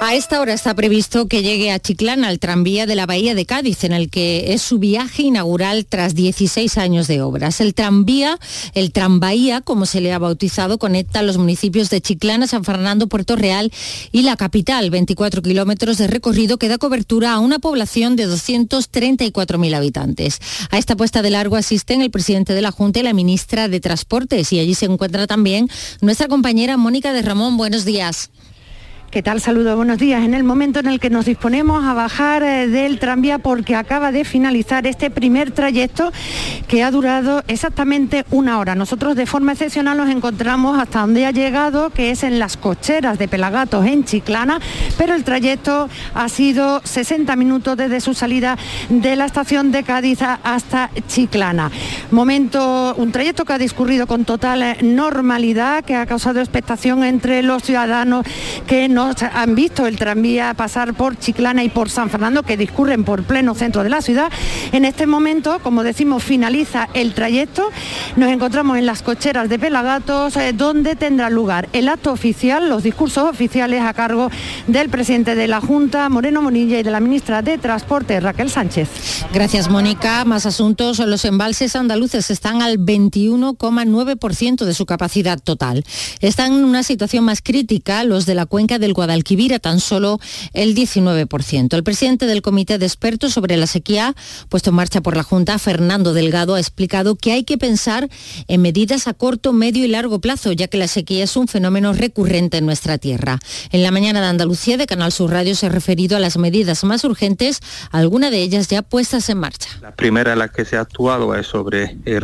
A esta hora está previsto que llegue a Chiclana el tranvía de la Bahía de Cádiz, en el que es su viaje inaugural tras 16 años de obras. El tranvía, el tranvía, como se le ha bautizado, conecta los municipios de Chiclana, San Fernando, Puerto Real y la capital. 24 kilómetros de recorrido que da cobertura a una población de 234.000 habitantes. A esta puesta de largo asisten el presidente de la Junta y la ministra de Transportes y allí se encuentra también nuestra compañera Mónica de Ramón. Buenos días. ¿Qué tal? Saludos, buenos días. En el momento en el que nos disponemos a bajar eh, del tranvía porque acaba de finalizar este primer trayecto que ha durado exactamente una hora. Nosotros de forma excepcional nos encontramos hasta donde ha llegado, que es en las cocheras de Pelagatos en Chiclana, pero el trayecto ha sido 60 minutos desde su salida de la estación de Cádiz hasta Chiclana. Momento, un trayecto que ha discurrido con total normalidad, que ha causado expectación entre los ciudadanos que han visto el tranvía pasar por Chiclana y por San Fernando, que discurren por pleno centro de la ciudad. En este momento, como decimos, finaliza el trayecto. Nos encontramos en las cocheras de Pelagatos, eh, donde tendrá lugar el acto oficial, los discursos oficiales a cargo del presidente de la Junta, Moreno Monilla, y de la ministra de Transporte, Raquel Sánchez. Gracias, Mónica. Más asuntos. Los embalses andaluces están al 21,9% de su capacidad total. Están en una situación más crítica los de la cuenca de el Guadalquivir a tan solo el 19%. El presidente del Comité de Expertos sobre la sequía, puesto en marcha por la Junta, Fernando Delgado, ha explicado que hay que pensar en medidas a corto, medio y largo plazo, ya que la sequía es un fenómeno recurrente en nuestra tierra. En la mañana de Andalucía de Canal Sur Radio se ha referido a las medidas más urgentes, algunas de ellas ya puestas en marcha. La primera en la que se ha actuado es sobre eh,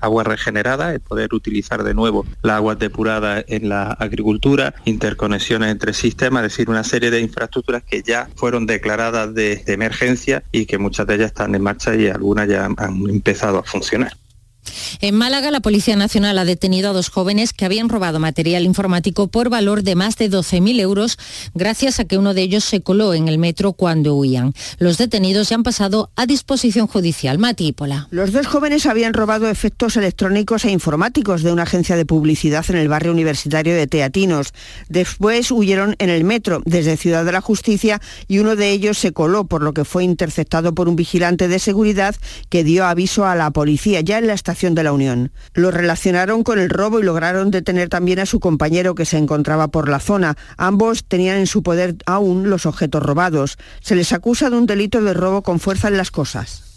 agua regenerada, el poder utilizar de nuevo la agua depurada en la agricultura, interconexiones entre sistema, es decir, una serie de infraestructuras que ya fueron declaradas de, emergencia y que muchas de ellas están en marcha y algunas ya han empezado a funcionar. En Málaga, la Policía Nacional ha detenido a dos jóvenes que habían robado material informático por valor de más de 12.000 euros gracias a que uno de ellos se coló en el metro cuando huían. Los detenidos ya han pasado a disposición judicial. Mati Pola. Los dos jóvenes habían robado efectos electrónicos e informáticos de una agencia de publicidad en el barrio universitario de Teatinos. Después huyeron en el metro desde Ciudad de la Justicia y uno de ellos se coló, por lo que fue interceptado por un vigilante de seguridad que dio aviso a la policía ya en la estación de la Unión. Lo relacionaron con el robo y lograron detener también a su compañero que se encontraba por la zona. Ambos tenían en su poder aún los objetos robados. Se les acusa de un delito de robo con fuerza en las cosas.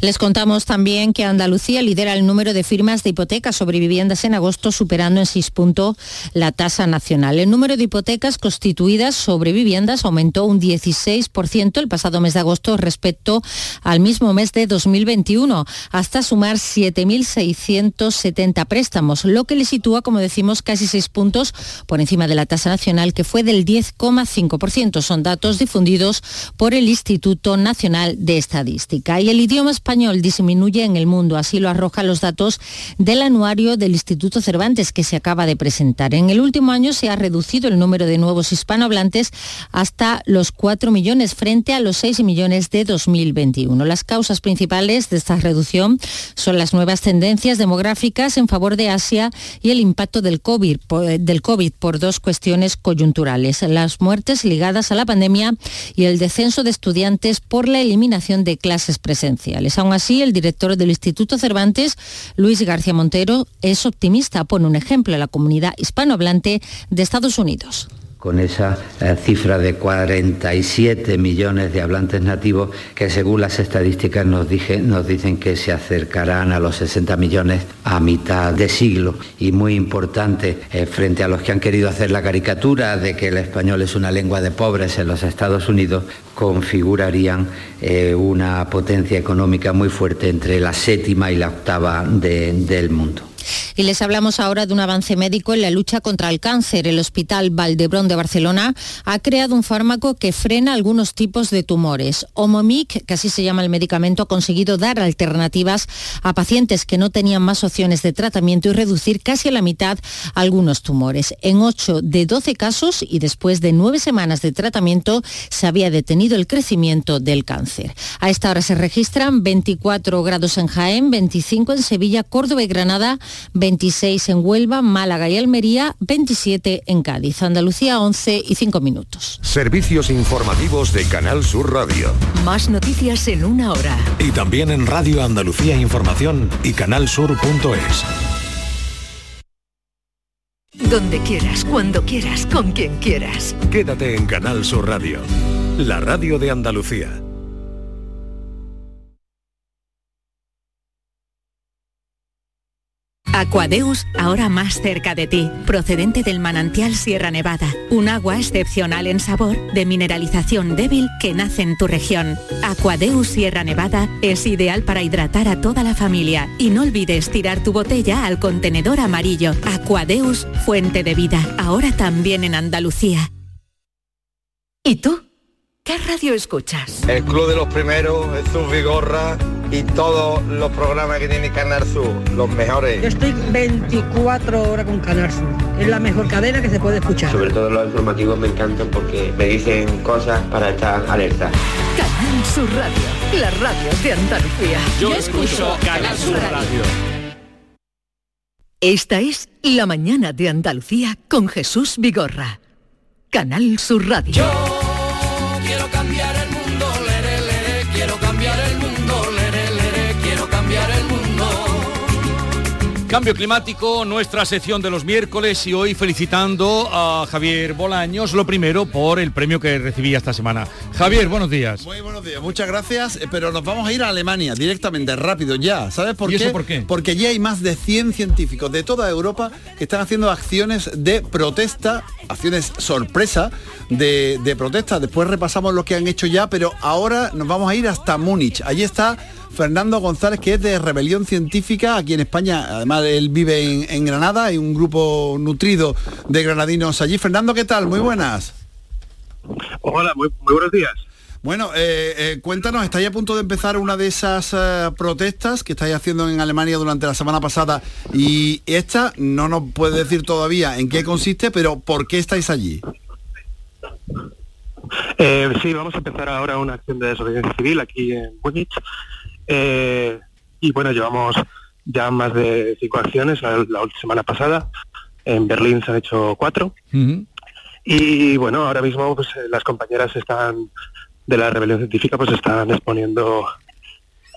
Les contamos también que Andalucía lidera el número de firmas de hipotecas sobre viviendas en agosto, superando en 6 puntos la tasa nacional. El número de hipotecas constituidas sobre viviendas aumentó un 16% el pasado mes de agosto respecto al mismo mes de 2021, hasta sumar 7.670 préstamos, lo que le sitúa, como decimos, casi 6 puntos por encima de la tasa nacional, que fue del 10,5%. Son datos difundidos por el Instituto Nacional de Estadística. Y el idioma idioma español disminuye en el mundo, así lo arrojan los datos del anuario del Instituto Cervantes que se acaba de presentar. En el último año se ha reducido el número de nuevos hispanohablantes hasta los 4 millones frente a los 6 millones de 2021. Las causas principales de esta reducción son las nuevas tendencias demográficas en favor de Asia y el impacto del COVID, del COVID por dos cuestiones coyunturales, las muertes ligadas a la pandemia y el descenso de estudiantes por la eliminación de clases presenciales. Aún así, el director del Instituto Cervantes, Luis García Montero, es optimista. Pone un ejemplo en la comunidad hispanohablante de Estados Unidos con esa eh, cifra de 47 millones de hablantes nativos que según las estadísticas nos, dicen que se acercarán a los 60 millones a mitad de siglo. Y muy importante, eh, frente a los que han querido hacer la caricatura de que el español es una lengua de pobres en los Estados Unidos, configurarían eh, una potencia económica muy fuerte entre la séptima y la octava del mundo. Y les hablamos ahora de un avance médico en la lucha contra el cáncer. El Hospital Valdebrón de Barcelona ha creado un fármaco que frena algunos tipos de tumores. Omomic, que así se llama el medicamento, ha conseguido dar alternativas a pacientes que no tenían más opciones de tratamiento y reducir casi a la mitad algunos tumores. En 8 de 12 casos y después de 9 semanas de tratamiento se había detenido el crecimiento del cáncer. A esta hora se registran 24 grados en Jaén, 25 en Sevilla, Córdoba y Granada, 26 en Huelva, Málaga y Almería, 27 en Cádiz. Andalucía 11 y 5 minutos. Servicios informativos de Canal Sur Radio. Más noticias en una hora. Y también en Radio Andalucía Información y canalsur.es. Donde quieras, cuando quieras, con quien quieras. Quédate en Canal Sur Radio, la radio de Andalucía. Aquadeus, ahora más cerca de ti, procedente del manantial Sierra Nevada, un agua excepcional en sabor, de mineralización débil que nace en tu región. Aquadeus Sierra Nevada es ideal para hidratar a toda la familia y no olvides tirar tu botella al contenedor amarillo. Aquadeus, fuente de vida, ahora también en Andalucía. ¿Y tú? ¿Qué radio escuchas? El Club de los Primeros, Jesús Vigorra y todos los programas que tiene Canal Sur, los mejores. Yo estoy 24 horas con Canal Sur. Es la mejor cadena que se puede escuchar. Sobre todo los informativos me encantan porque me dicen cosas para estar alerta. Canal Sur Radio, la radio de Andalucía. Yo, escucho Canal Sur Radio. Esta es La mañana de Andalucía con Jesús Vigorra. Canal Sur Radio. Yo quiero Cambio climático, nuestra sección de los miércoles y hoy felicitando a Javier Bolaños, lo primero por el premio que recibí esta semana. Javier, buenos días. Muy buenos días, muchas gracias, eh, pero nos vamos a ir a Alemania directamente, rápido ya. ¿Sabes por ¿Y qué? eso por qué? Porque allí hay más de 100 científicos de toda Europa que están haciendo acciones de protesta, acciones sorpresa de, de protesta. Después repasamos lo que han hecho ya, pero ahora nos vamos a ir hasta Múnich. Allí está Fernando González, que es de Rebelión Científica aquí en España. Además, él vive en, en Granada, hay un grupo nutrido de granadinos allí. Fernando, ¿qué tal? Muy buenas. Hola, muy, muy buenos días. Bueno, eh, eh, cuéntanos, estáis a punto de empezar una de esas eh, protestas que estáis haciendo en Alemania durante la semana pasada y esta no nos puede decir todavía en qué consiste, pero ¿por qué estáis allí? Sí, vamos a empezar ahora una acción de desobediencia civil aquí en Múnich. Eh, y bueno, llevamos ya más de cinco acciones la, la semana pasada. En Berlín se han hecho cuatro. Y bueno, ahora mismo pues, eh, las compañeras están de la rebelión científica pues están exponiendo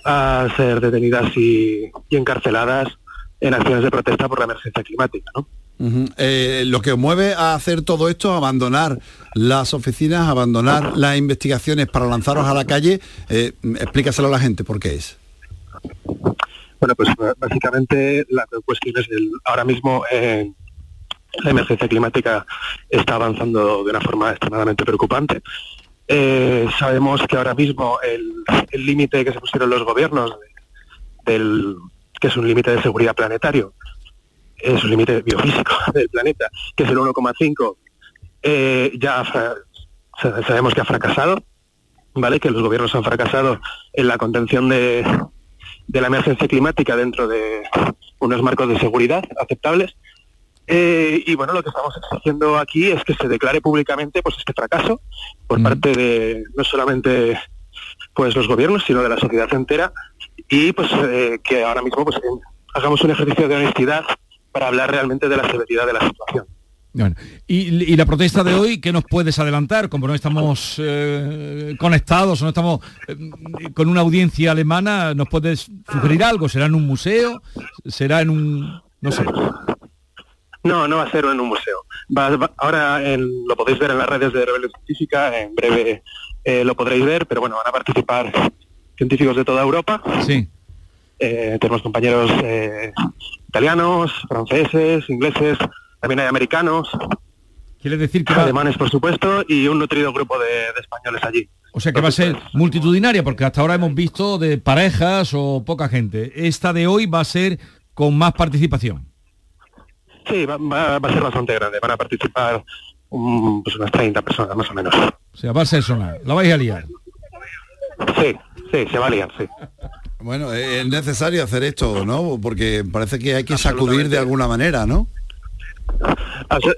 a ser detenidas y, y encarceladas en acciones de protesta por la emergencia climática, ¿no? Eh, lo que os mueve a hacer todo esto, abandonar las oficinas, abandonar las investigaciones para lanzaros a la calle, eh, explícaselo a la gente por qué es. Bueno, pues b- básicamente la cuestión es el, ahora mismo eh, la emergencia climática está avanzando de una forma extremadamente preocupante. Eh, sabemos que ahora mismo el límite que se pusieron los gobiernos de- del que es un límite de seguridad planetario, es un límite biofísico del planeta, que es el 1,5, eh, ya sabemos que ha fracasado, ¿vale? Que los gobiernos han fracasado en la contención de, de la emergencia climática dentro de unos marcos de seguridad aceptables. Eh, y bueno, lo que estamos exigiendo aquí es que se declare públicamente pues este fracaso por parte de no solamente pues los gobiernos, sino de la sociedad entera y pues eh, que ahora mismo pues hagamos un ejercicio de honestidad para hablar realmente de la severidad de la situación. Bueno, y, y la protesta de hoy, ¿qué nos puedes adelantar? Como no estamos eh, conectados o no estamos eh, con una audiencia alemana, ¿nos puedes sugerir algo? ¿Será en un museo? ¿Será en un... no sé? No, no va a ser en un museo. Va- va- ahora en- lo podéis ver en las redes de Rebelión Científica, en breve eh, lo podréis ver, pero bueno, van a participar científicos de toda Europa. Sí. Eh, tenemos compañeros eh, italianos, franceses, ingleses, también hay americanos, Quiere decir que va, alemanes por supuesto, y un nutrido grupo de, de españoles allí. o sea que va a ser multitudinaria, porque hasta ahora hemos visto de parejas o poca gente. Esta de hoy va a ser con más participación. Sí, va, va- va a ser bastante grande. Van a participar um, pues unas 30 personas más o menos. O sea, va a ser sonar. La vais a liar. Sí, sí, se va a liar, sí. Bueno, es necesario hacer esto, ¿no? Porque parece que hay que sacudir de alguna manera, ¿no?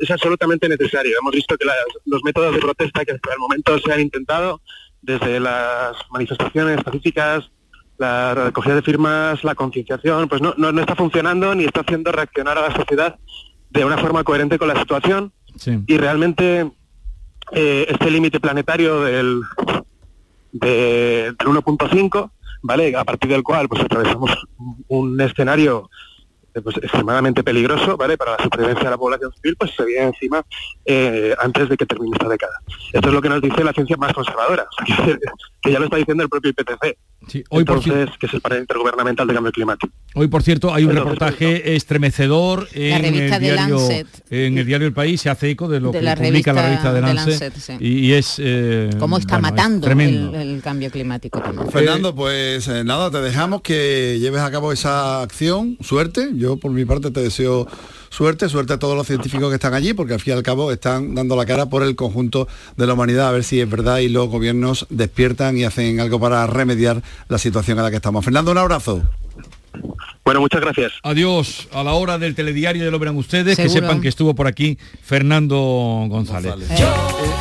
Es absolutamente necesario. Hemos visto que las- los métodos de protesta que hasta el momento se han intentado, desde las manifestaciones pacíficas, la recogida de firmas, la concienciación, pues no, no, no está funcionando ni está haciendo reaccionar a la sociedad de una forma coherente con la situación Sí. y realmente eh, este límite planetario del, de- del 1.5, ¿vale? A partir del cual pues atravesamos un escenario eh, pues, extremadamente peligroso, ¿vale? Para la supervivencia de la población civil, pues se viene encima eh, antes de que termine esta década. Esto es lo que nos dice la ciencia más conservadora, que, ya lo está diciendo el propio IPCC. Sí, hoy, por que es el panel intergubernamental de cambio climático. hoy, por cierto, hay un Entonces, reportaje estremecedor en el, diario, en el diario El País, se hace eco de lo De que la publica la revista de Lancet, Lancet, sí. y, y es... eh, Cómo está bueno, matando el, el cambio climático también. Fernando, pues eh, nada, te dejamos que lleves a cabo esa acción. Suerte. Yo por mi parte te deseo suerte, suerte a todos los científicos que están allí, porque al fin y al cabo están dando la cara por el conjunto de la humanidad, a ver si es verdad y los gobiernos despiertan y hacen algo para remediar la situación a la que estamos. Fernando, un abrazo. Bueno, muchas gracias. Adiós. A la hora del telediario ya lo verán ustedes, que sepan que estuvo por aquí Fernando González. Eh,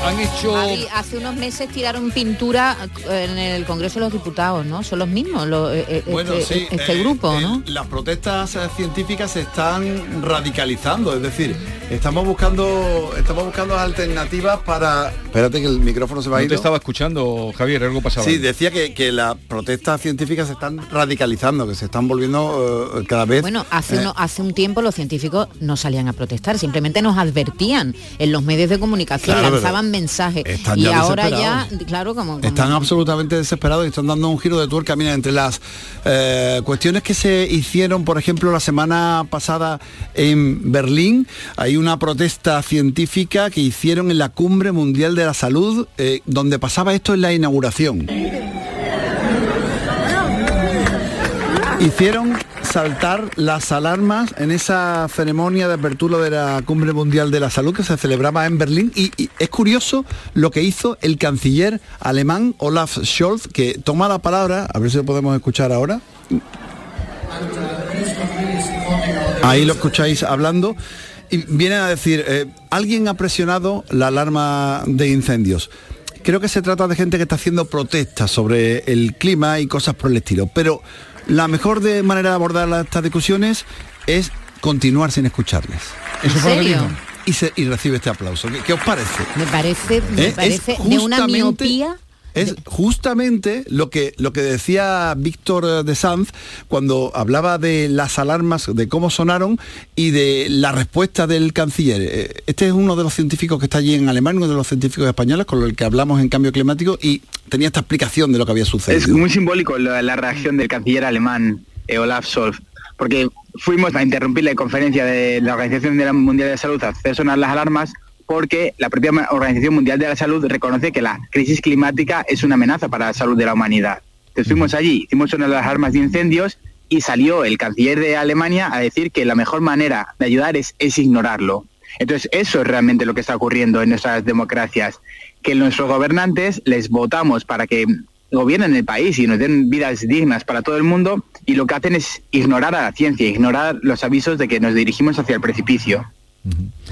han hecho... Javi, hace unos meses tiraron pintura en el Congreso de los Diputados, ¿no? Son los mismos, lo- eh, eh, Bueno, este, sí, este eh, grupo, eh, ¿no? Las protestas eh, científicas se están radicalizando, es decir, estamos buscando, estamos buscando alternativas para. Espérate que el micrófono se va a No ir. te estaba escuchando, Javier, algo pasaba. Sí, decía que, que las protestas científicas se están radicalizando, que se están volviendo eh, cada vez. Bueno, hace, eh, uno- hace un tiempo los científicos no salían a protestar, simplemente nos advertían en los medios de comunicación, Claro, lanzaban mensajes están y ya ahora ya, claro, como, como- Están absolutamente desesperados y están dando un giro de tuerca. Mira, entre las eh, cuestiones que se hicieron, por ejemplo, la semana pasada en Berlín, hay una protesta científica que hicieron en la Cumbre Mundial de la Salud, eh, donde pasaba esto en la inauguración. Hicieron saltar las alarmas en esa ceremonia de apertura de la Cumbre Mundial de la Salud que se celebraba en Berlín y, y es curioso lo que hizo el canciller alemán Olaf Scholz que toma la palabra, a ver si lo podemos escuchar ahora. Ahí lo escucháis hablando y viene a decir, eh, alguien ha presionado la alarma de incendios. Creo que se trata de gente que está haciendo protestas sobre el clima y cosas por el estilo, pero la mejor de manera de abordar las- estas discusiones es continuar sin escucharles. ¿En Eso fue lo que serio? dijo. Y, se- y recibe este aplauso. ¿Qué, qué os parece? me parece, me Eh, es parece de una justamente- miopía. Es justamente lo que, lo que decía Víctor de Sanz cuando hablaba de las alarmas, de cómo sonaron y de la respuesta del canciller. Eh, Este es uno de los científicos que está allí en Alemania, uno de los científicos españoles con el que hablamos en cambio climático y tenía esta explicación de lo que había sucedido. Es muy simbólico la, la reacción del canciller alemán, eh, Olaf Scholz, porque fuimos a interrumpir la conferencia de la Organización Mundial de la Salud a hacer sonar las alarmas porque la propia Organización Mundial de la Salud reconoce que la crisis climática es una amenaza para la salud de la humanidad. Entonces fuimos allí, hicimos sonar las alarmas de incendios y salió el canciller de Alemania a decir que la mejor manera de ayudar es, es ignorarlo. Entonces eso es realmente lo que está ocurriendo en nuestras democracias, que nuestros gobernantes les votamos para que gobiernen el país y nos den vidas dignas para todo el mundo y lo que hacen es ignorar a la ciencia, ignorar los avisos de que nos dirigimos hacia el precipicio.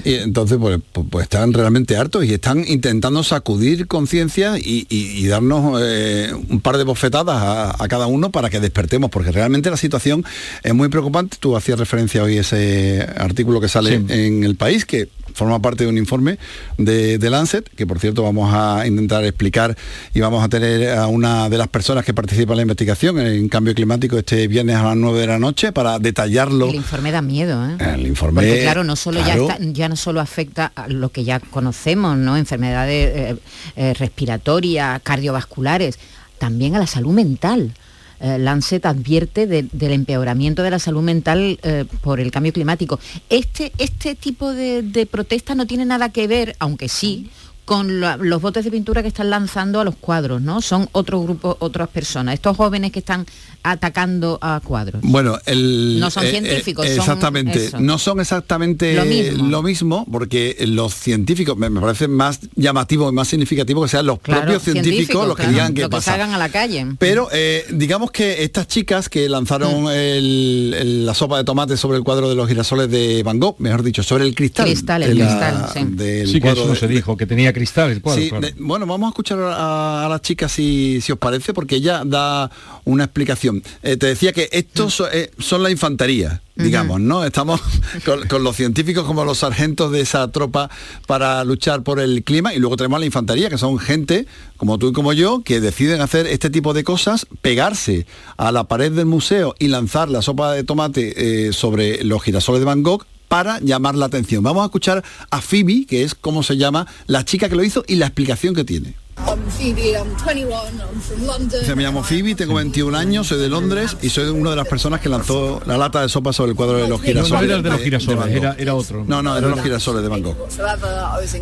Y entonces pues, pues- pues están realmente hartos y están intentando sacudir conciencia y, y- y darnos eh, un par de bofetadas a, a cada uno para que despertemos, porque realmente la situación es muy preocupante. Tú hacías referencia hoy a ese artículo que sale Sí. en el país, que forma parte de un informe de, de Lancet, que por cierto vamos a intentar explicar y vamos a tener a una de las personas que participa en la investigación en cambio climático este viernes a las 9 de la noche para detallarlo. El informe da miedo, ¿eh? El informe, Porque claro, no solo claro. ya ya no solo afecta a lo que ya conocemos, ¿no? Enfermedades eh, eh, respiratorias, cardiovasculares, también a la salud mental. Eh, Lancet advierte de- del empeoramiento de la salud mental eh, por el cambio climático. Este, este tipo de, protesta no tiene nada que ver, aunque sí, con los botes de pintura que están lanzando a los cuadros, ¿no? Son otro grupo, otras personas. Estos jóvenes que están atacando a cuadros? Bueno, el, No son eh, eh, científicos, exactamente. No son exactamente Lo mismo. lo mismo, porque los científicos me, me parece más llamativo y más significativo que sean los Claro, propios científicos, los que claro, digan qué lo que pasa. salgan a la calle. Pero eh, digamos que estas chicas que lanzaron el- el- la sopa de tomate sobre el cuadro de los girasoles de Van Gogh, mejor dicho, sobre el cristal. Cristal, el de la- cristal, sí. del Sí, que eso de- se dijo, que tenía cristal el cuadro. Sí, claro. de- bueno, vamos a escuchar a, a la chica si, si os parece, porque ella da una explicación. Eh, te decía que estos so- eh, son la infantería, digamos, ¿no? Estamos con, con los científicos como los sargentos de esa tropa para luchar por el clima y luego tenemos a la infantería, que son gente como tú y como yo, que deciden hacer este tipo de cosas, pegarse a la pared del museo y lanzar la sopa de tomate eh, sobre los girasoles de Van Gogh para llamar la atención. Vamos a escuchar a Phoebe, que es como se llama la chica que lo hizo y la explicación que tiene. I'm Phoebe, I'm 21, I'm from London. Se me llamo Phoebe, tengo 21 años, soy de Londres y soy una de las personas que lanzó la lata de sopa sobre el cuadro de los girasoles. No era el de los girasoles, era, era otro. No, no, eran los girasoles de Van Gogh.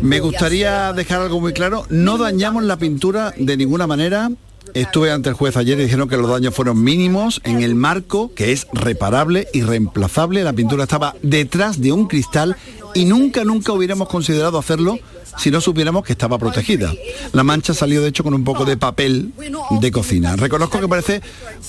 Me gustaría dejar algo muy claro, no dañamos la pintura de ninguna manera. Estuve ante el juez ayer y dijeron que los daños fueron mínimos en el marco, que es reparable y reemplazable. La pintura estaba detrás de un cristal y nunca, nunca hubiéramos considerado hacerlo si no supiéramos que estaba protegida. La mancha salió de hecho con un poco de papel de cocina. Reconozco que parece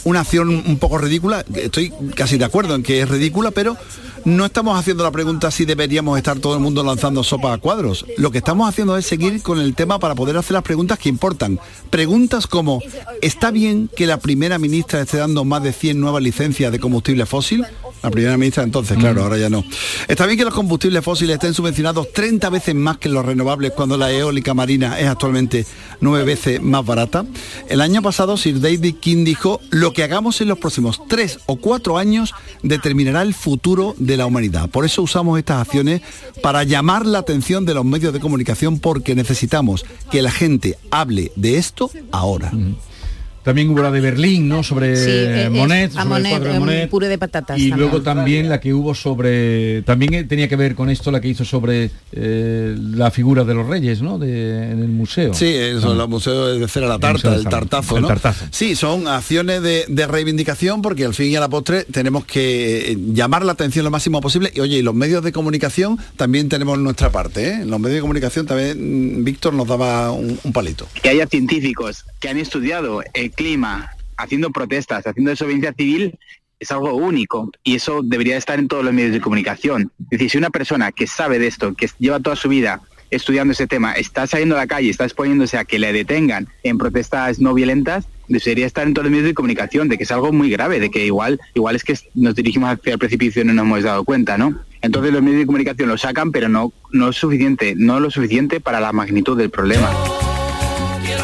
una acción un poco ridícula, estoy casi de acuerdo en que es ridícula, pero no estamos haciendo la pregunta si deberíamos estar todo el mundo lanzando sopa a cuadros. Lo que estamos haciendo es seguir con el tema para poder hacer las preguntas que importan. Preguntas como, ¿está bien que la primera ministra esté dando más de 100 nuevas licencias de combustible fósil? La primera ministra entonces, claro, ahora ya no. ¿Está bien que los combustibles fósiles estén subvencionados 30 veces más que los renovables cuando la eólica marina es actualmente nueve veces más barata? El año pasado Sir David King dijo, lo que hagamos en los próximos tres o cuatro años determinará el futuro de la humanidad. Por eso usamos estas acciones para llamar la atención de los medios de comunicación porque necesitamos que la gente hable de esto ahora. También hubo la de Berlín, ¿no? Sobre Sí, es- Monet, a sobre el Monet, cuadro de un Monet. puré de patatas Y también. luego también la que hubo sobre, también eh, tenía que ver con esto, la que hizo sobre eh, la figura de los reyes, ¿no? De, en el museo. Sí, eso, Ah. los museos de cera la El museo tarta, el tartazo, El ¿no? tartazo. Sí, son acciones de, de reivindicación porque al fin y a la postre tenemos que eh, llamar la atención lo máximo posible. Y oye, y los medios de comunicación también tenemos nuestra parte, ¿eh? Los medios de comunicación también, mm, Víctor nos daba un, un palito. que haya científicos que han estudiado el clima haciendo protestas, haciendo desobediencia civil, es algo único y eso debería estar en todos los medios de comunicación. Es decir, si una persona que sabe de esto, que lleva toda su vida estudiando ese tema, está saliendo a la calle, está exponiéndose a que le detengan en protestas no violentas, debería estar en todos los medios de comunicación, de que es algo muy grave, de que igual, igual es que nos dirigimos hacia el precipicio y no nos hemos dado cuenta, ¿no? Entonces los medios de comunicación lo sacan, pero no, no es suficiente, no lo suficiente para la magnitud del problema.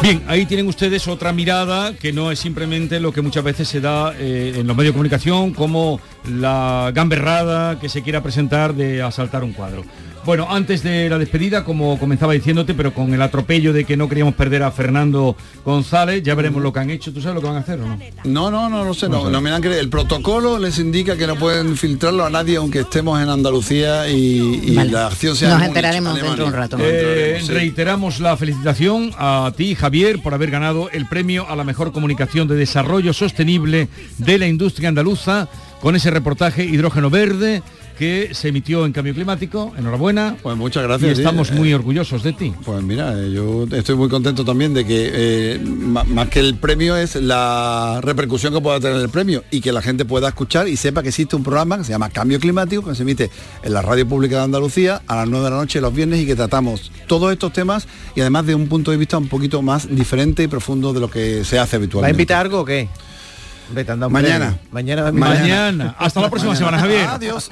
Bien, ahí tienen ustedes otra mirada que no es simplemente lo que muchas veces se da eh, en los medios de comunicación como la gamberrada que se quiera presentar de asaltar un cuadro. Bueno, antes de la despedida, como comenzaba diciéndote, pero con el atropello de que no queríamos perder a Fernando González, ya veremos lo que han hecho. ¿Tú sabes lo que van a hacer o no? No, no, no, no sé, no, me han creído. El protocolo les indica que no pueden filtrarlo a nadie aunque estemos en Andalucía y, y Vale. la acción sea Nos enteraremos Alemania. dentro de un rato. Eh, Sí. Reiteramos la felicitación a ti, Javier, por haber ganado el premio a la mejor comunicación de desarrollo sostenible de la industria andaluza con ese reportaje Hidrógeno Verde que se emitió en Cambio Climático. Enhorabuena. Pues muchas gracias. Y estamos Eh, muy orgullosos de ti. Pues mira, eh, yo estoy muy contento también de que eh, más que el premio es la repercusión que pueda tener el premio y que la gente pueda escuchar y sepa que existe un programa que se llama Cambio Climático, que se emite en la Radio Pública de Andalucía a las 9 de la noche los viernes y que tratamos todos estos temas y además de un punto de vista un poquito más diferente y profundo de lo que se hace ¿Va a habitualmente. invitar algo o qué? Hombre, te han dado un Mañana. Mañana. Mañana. Hasta la próxima semana, Javier. Adiós.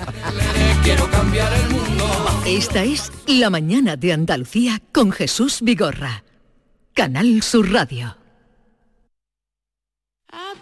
Quiero cambiar el mundo. Esta es La mañana de Andalucía con Jesús Vigorra. Canal Sur Radio.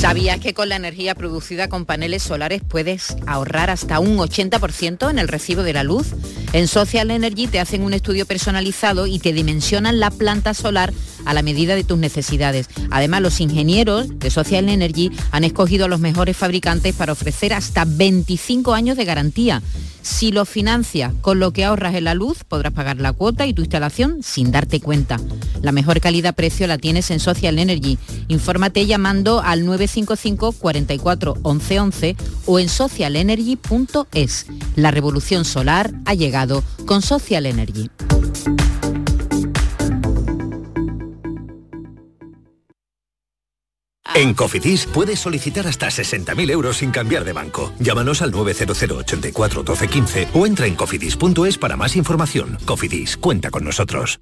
¿Sabías que con la energía producida con paneles solares puedes ahorrar hasta un 80% en el recibo de la luz? En Social Energy te hacen un estudio personalizado y te dimensionan la planta solar a la medida de tus necesidades. Además, los ingenieros de Social Energy han escogido a los mejores fabricantes para ofrecer hasta 25 años de garantía. Si lo financias con lo que ahorras en la luz, podrás pagar la cuota y tu instalación sin darte cuenta. La mejor calidad-precio la tienes en Social Energy. Infórmate llamando al 955 44 11 11 o en socialenergy.es. La revolución solar ha llegado con Social Energy. En Cofidis puedes solicitar hasta 60.000 euros sin cambiar de banco. Llámanos al 900 84 12 15 o entra en cofidis.es para más información. Cofidis, cuenta con nosotros.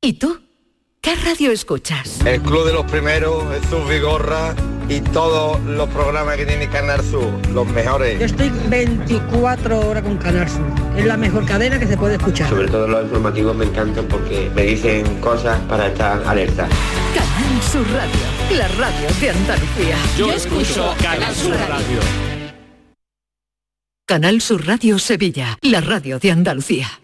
¿Y tú? ¿Qué radio escuchas? El Club de los Primeros, Jesús Vigorra y todos los programas que tiene Canal Sur, los mejores. Yo estoy 24 horas con Canal Sur. Es la mejor cadena que se puede escuchar. Sobre todo los informativos me encantan porque me dicen cosas para estar alerta. Canal Sur Radio, la radio de Andalucía. Yo escucho Canal Sur Radio. Canal Sur Radio Sevilla, la radio de Andalucía.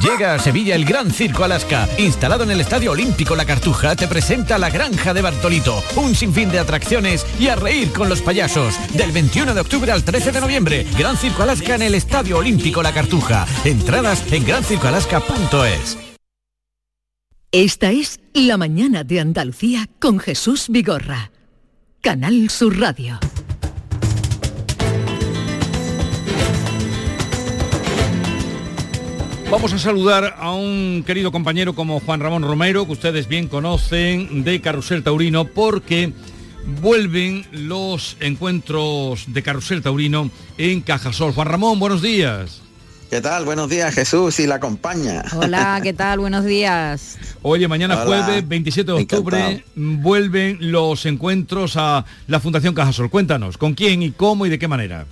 Llega a Sevilla el Gran Circo Alaska. Instalado en el Estadio Olímpico La Cartuja, te presenta la Granja de Bartolito. Un sinfín de atracciones y a reír con los payasos. Del 21 de octubre al 13 de noviembre. Gran Circo Alaska en el Estadio Olímpico La Cartuja. Entradas en grancircoalaska.es. Esta es La Mañana de Andalucía con Jesús Vigorra. Canal Sur Radio. Vamos a saludar a un querido compañero como Juan Ramón Romero, que ustedes bien conocen, de Carrusel Taurino, porque vuelven los encuentros de Carrusel Taurino en Cajasol. Juan Ramón, buenos días. ¿Qué tal? Buenos días, Jesús y la compañía. Hola, ¿qué tal? Buenos días. Oye, mañana Hola. jueves 27 de octubre vuelven los encuentros a la Fundación Cajasol. Cuéntanos, ¿con quién y cómo y de qué manera?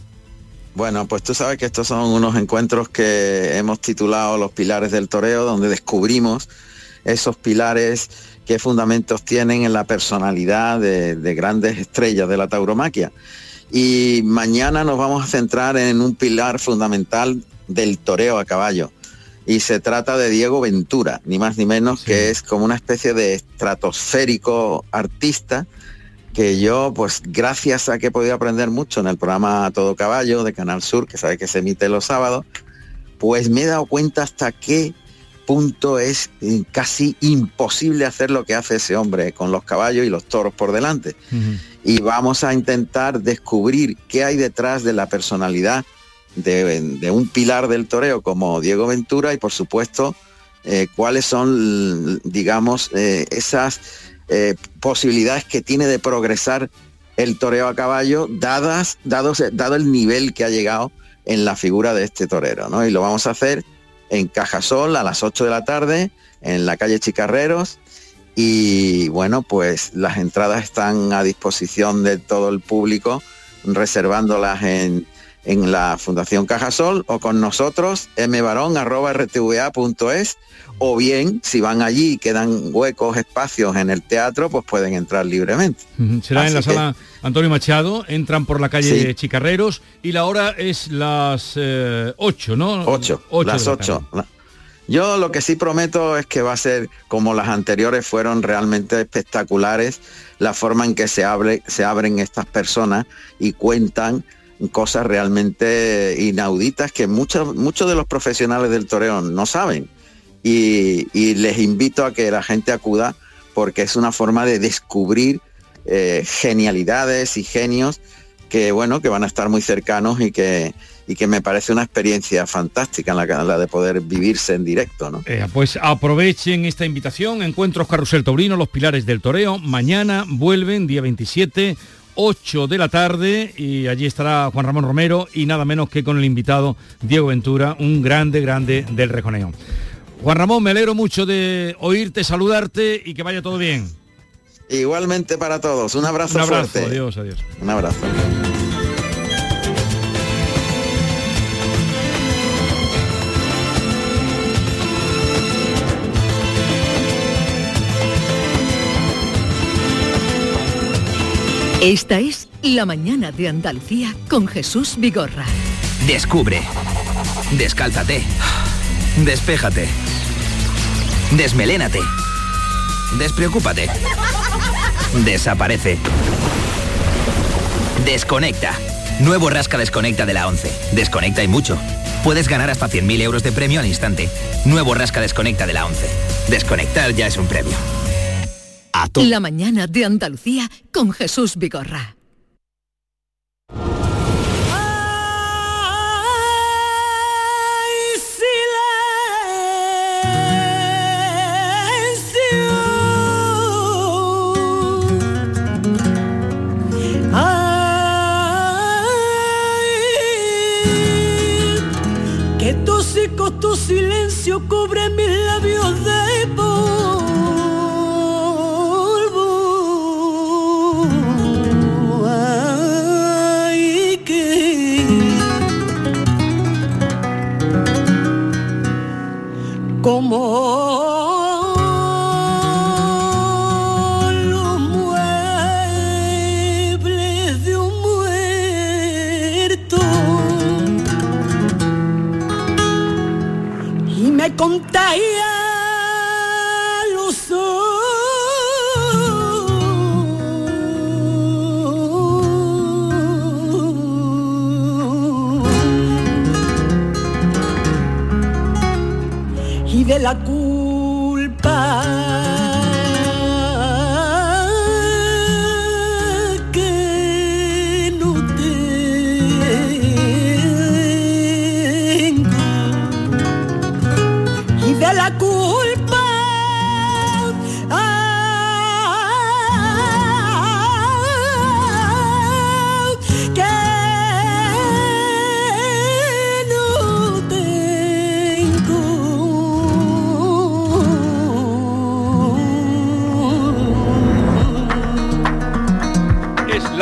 Bueno, pues tú sabes que estos son unos encuentros que hemos titulado Los Pilares del Toreo, donde descubrimos esos pilares qué fundamentos tienen en la personalidad de, de grandes estrellas de la tauromaquia. Y mañana nos vamos a centrar en un pilar fundamental del toreo a caballo. Y se trata de Diego Ventura, ni más ni menos, que es como una especie de estratosférico artista que yo, pues gracias a que he podido aprender mucho en el programa Todo Caballo de Canal Sur, que sabe que se emite los sábados, pues me he dado cuenta hasta qué punto es eh, casi imposible hacer lo que hace ese hombre con los caballos y los toros por delante. Y vamos a intentar descubrir qué hay detrás de la personalidad de, de un pilar del toreo como Diego Ventura y por supuesto eh, cuáles son, digamos, eh, esas eh, posibilidades que tiene de progresar el toreo a caballo, dadas, dados, dado el nivel que ha llegado en la figura de este torero. ¿no? Y lo vamos a hacer en Cajasol a las 8 de la tarde, en la calle Chicarreros. Y bueno, pues las entradas están a disposición de todo el público, reservándolas en, en la Fundación Cajasol o con nosotros mbarón.rtva.es o bien si van allí y quedan huecos, espacios en el teatro, pues pueden entrar libremente. Será en la que- sala Antonio Machado, entran por la calle Sí. Chicarreros y la hora es las 8, ¿no? 8, Ocho las de la 8. Yo lo que sí prometo es que va a ser como las anteriores fueron realmente espectaculares, la forma en que se, abre, se abren estas personas y cuentan cosas realmente inauditas que muchos, muchos de los profesionales del toreo no saben. Y, les invito a que la gente acuda porque es una forma de descubrir eh, genialidades y genios que bueno que van a estar muy cercanos y que y que me parece una experiencia fantástica en la, que- la de poder vivirse en directo ¿no? Eh, pues aprovechen esta invitación, Encuentros Carrusel Taurino, los pilares del toreo. Mañana vuelven, día 27, 8 de la tarde, y allí estará Juan Ramón Romero y nada menos que con el invitado Diego Ventura, un grande, grande del reconeo. Juan Ramón, me alegro mucho de oírte, saludarte y que vaya todo bien. igualmente para todos un abrazo, Un abrazo, fuerte adiós, adiós. un abrazo Esta es La mañana de Andalucía con Jesús Vigorra. Descubre. Descálzate. Despéjate. Desmelénate. Despreocúpate. Desaparece. Desconecta. Nuevo Rasca Desconecta de la 11. Desconecta y mucho. Puedes ganar hasta 100.000 euros de premio al instante. Nuevo Rasca Desconecta de la 11. Desconectar ya es un premio. A La mañana de Andalucía con Jesús Vigorra. Ay, que tóxico tu silencio cubre mis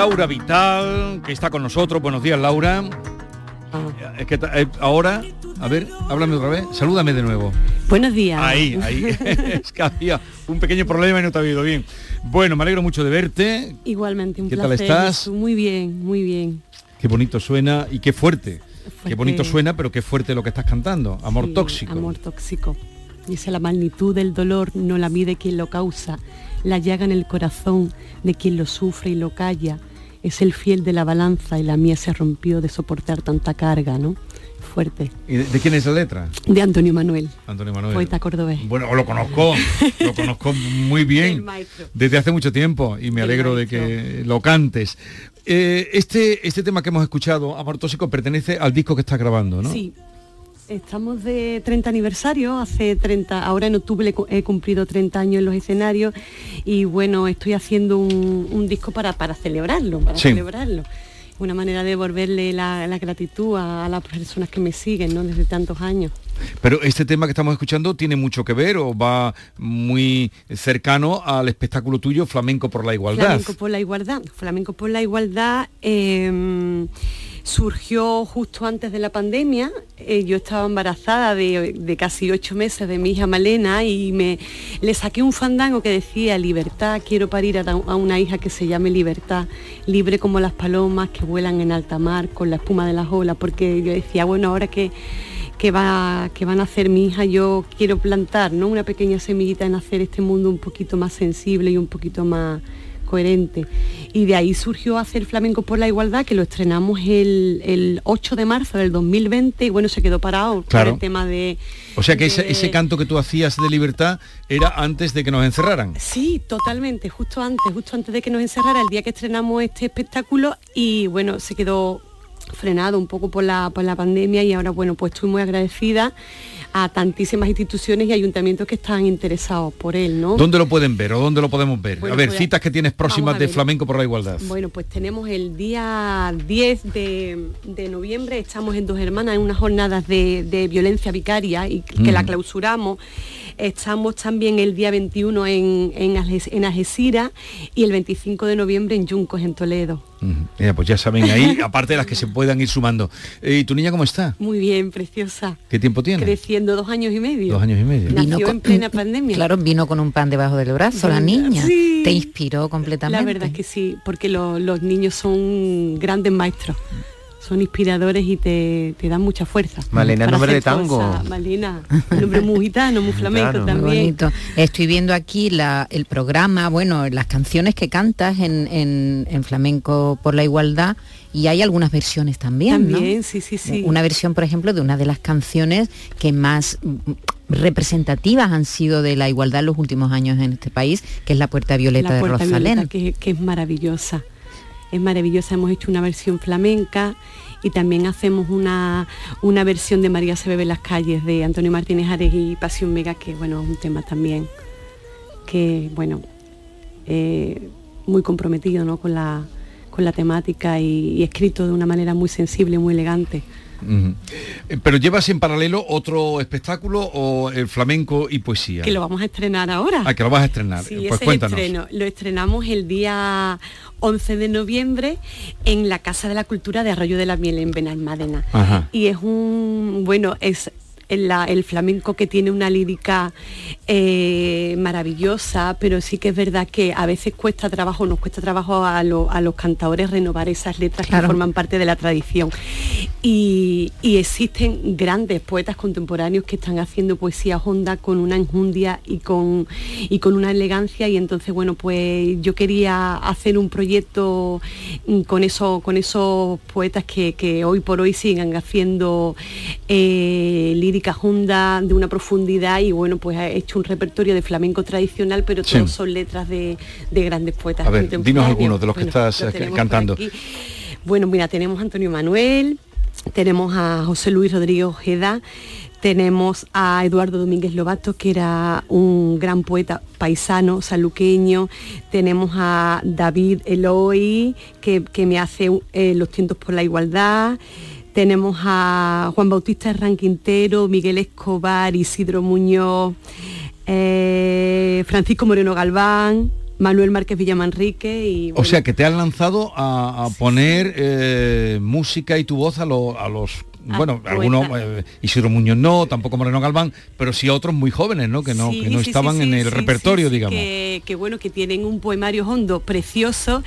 Laura Vital, que está con nosotros. Buenos días, Laura. Es que ta- eh, ahora, a ver, háblame otra vez. Salúdame de nuevo. Buenos días. Ahí, ahí. es que había un pequeño problema y no te ha oído bien. Bueno, me alegro mucho de verte. Igualmente, un ¿Qué tal placer. estás? Jesús. Muy bien, muy bien. Qué bonito suena y qué fuerte. Qué bonito suena, pero qué fuerte lo que estás cantando. Amor Sí, tóxico. Amor tóxico. Dice la magnitud del dolor no la mide quien lo causa, la llaga en el corazón de quien lo sufre y lo calla. Es el fiel de la balanza y la mía se rompió de soportar tanta carga, ¿no? Fuerte. ¿Y de, de quién es la letra? De Antonio Manuel, Antonio Manuel. poeta cordobés. Bueno, lo conozco, lo conozco muy bien desde hace mucho tiempo y me El alegro de que lo cantes. Eh, este, este tema que hemos escuchado, Amor Tóxico, pertenece al disco que estás grabando, ¿no? Sí. Estamos de 30 aniversario, hace 30, ahora en octubre he cu- he cumplido 30 años en los escenarios y bueno, estoy haciendo un, un disco para, para celebrarlo, para Sí. celebrarlo. Una manera de devolverle la, la gratitud a, a las personas que me siguen, ¿no? Desde tantos años. Pero este tema que estamos escuchando tiene mucho que ver o va muy cercano al espectáculo tuyo Flamenco por la Igualdad. Flamenco por la igualdad. Flamenco por la igualdad eh, surgió justo antes de la pandemia. Eh, yo estaba embarazada de, de casi ocho meses de mi hija Malena y me le saqué un fandango que decía libertad, quiero parir a, a una hija que se llame libertad, libre como las palomas que vuelan en alta mar con la espuma de las olas, porque yo decía, bueno, ahora que que, va, que van a hacer mi hija, yo quiero plantar ¿no? una pequeña semillita en hacer este mundo un poquito más sensible y un poquito más coherente. Y de ahí surgió hacer Flamenco por la Igualdad, que lo estrenamos el, el 8 de marzo del 2020 y bueno, se quedó parado por Claro. el tema de... O sea que ese, ese canto que tú hacías de libertad era antes de que nos encerraran. Sí, totalmente, justo antes, justo antes de que nos encerrara, el día que estrenamos este espectáculo y bueno, se quedó frenado un poco por la, por la pandemia y ahora bueno, pues estoy muy agradecida a tantísimas instituciones y ayuntamientos que están interesados por él, ¿no? ¿Dónde lo pueden ver o dónde lo podemos ver? Bueno, a ver, pues, citas que tienes próximas de. Flamenco por la Igualdad. Bueno, pues tenemos el día 10 de, de noviembre, estamos en Dos Hermanas en unas jornadas de, de violencia vicaria y que Mm. la clausuramos. Estamos también el día 21 en, en, Algeciras y el 25 de noviembre en Yuncos, en Toledo. Ujú. Mira, pues ya saben ahí, aparte de las que se puedan ir sumando. Eh, ¿Y tu niña cómo está? Muy bien, preciosa. ¿Qué tiempo tiene? Creciendo dos años y medio. Dos años y medio. Nació Vino con- en plena pandemia. Claro, vino con un pan debajo del brazo, la niña. sí. Te inspiró completamente. La verdad es que sí, porque lo- los niños son grandes maestros. Son inspiradores y te, te dan mucha fuerza. Malena, nombre de tango. Malena, un nombre muy gitano, muy flamenco. Muy también. bonito. Estoy viendo aquí la- el programa, bueno, las canciones que cantas en, en- en Flamenco por la Igualdad y hay algunas versiones también, ¿no? También, sí, sí, sí. Una versión, por ejemplo, de una de las canciones que más mm, representativas han sido de la igualdad en los últimos años en este país, que es La Puerta Violeta la de puerta Rosalén. violeta, que, que es maravillosa. Es maravillosa, hemos hecho una versión flamenca y también hacemos una, una versión de María se bebe en las calles de Antonio Martínez Ares y Pasión Vega, que bueno, es un tema también que, bueno, eh, muy comprometido ¿no? con, la, con la temática y, y escrito de una manera muy sensible, muy elegante. Eh, ¿Pero llevas en paralelo otro espectáculo o el flamenco y poesía? Que lo vamos a estrenar ahora. Ah, que lo vas a estrenar. Sí, pues ese es el cuéntanos. estreno. Lo estrenamos el día 11 de noviembre en la Casa de la Cultura de Arroyo de la Miel en Benalmádena. Ajá. Y es un, bueno, es la- el flamenco que tiene una lírica eh, maravillosa, pero sí que es verdad que a veces cuesta trabajo, nos cuesta trabajo a, lo- a los cantadores renovar esas letras Claro. que forman parte de la tradición. Y, y existen grandes poetas contemporáneos que están haciendo poesía honda con una enjundia y con, y con una elegancia y entonces bueno pues yo quería hacer un proyecto mm, con eso con esos poetas que, que hoy por hoy sigan haciendo eh, lírica honda de una profundidad y bueno pues he hecho un repertorio de flamenco tradicional pero Sí. todos son letras de, de grandes poetas A ver, dinos contemporáneos. algunos de los que Bueno, estás, lo eh, cantando. Bueno, mira, tenemos a Antonio Manuel, tenemos a José Luis Rodríguez Ojeda, tenemos a Eduardo Domínguez Lobato, que era un gran poeta paisano, saluqueño, tenemos a David Eloy, que, que me hace eh, Los tientos por la igualdad, tenemos a Juan Bautista Herrán Quintero, Miguel Escobar, Isidro Muñoz, eh, Francisco Moreno Galván, Manuel Márquez Villamanrique y O sea, que te han lanzado a, a poner eh, música y tu voz a, lo- a los... Ah, bueno, algunos, eh, Isidro Muñoz no, tampoco Moreno Galván, pero sí otros muy jóvenes, ¿no? Que no, Sí, que no sí, estaban sí, en el repertorio, digamos. Que, que bueno, que tienen un poemario hondo precioso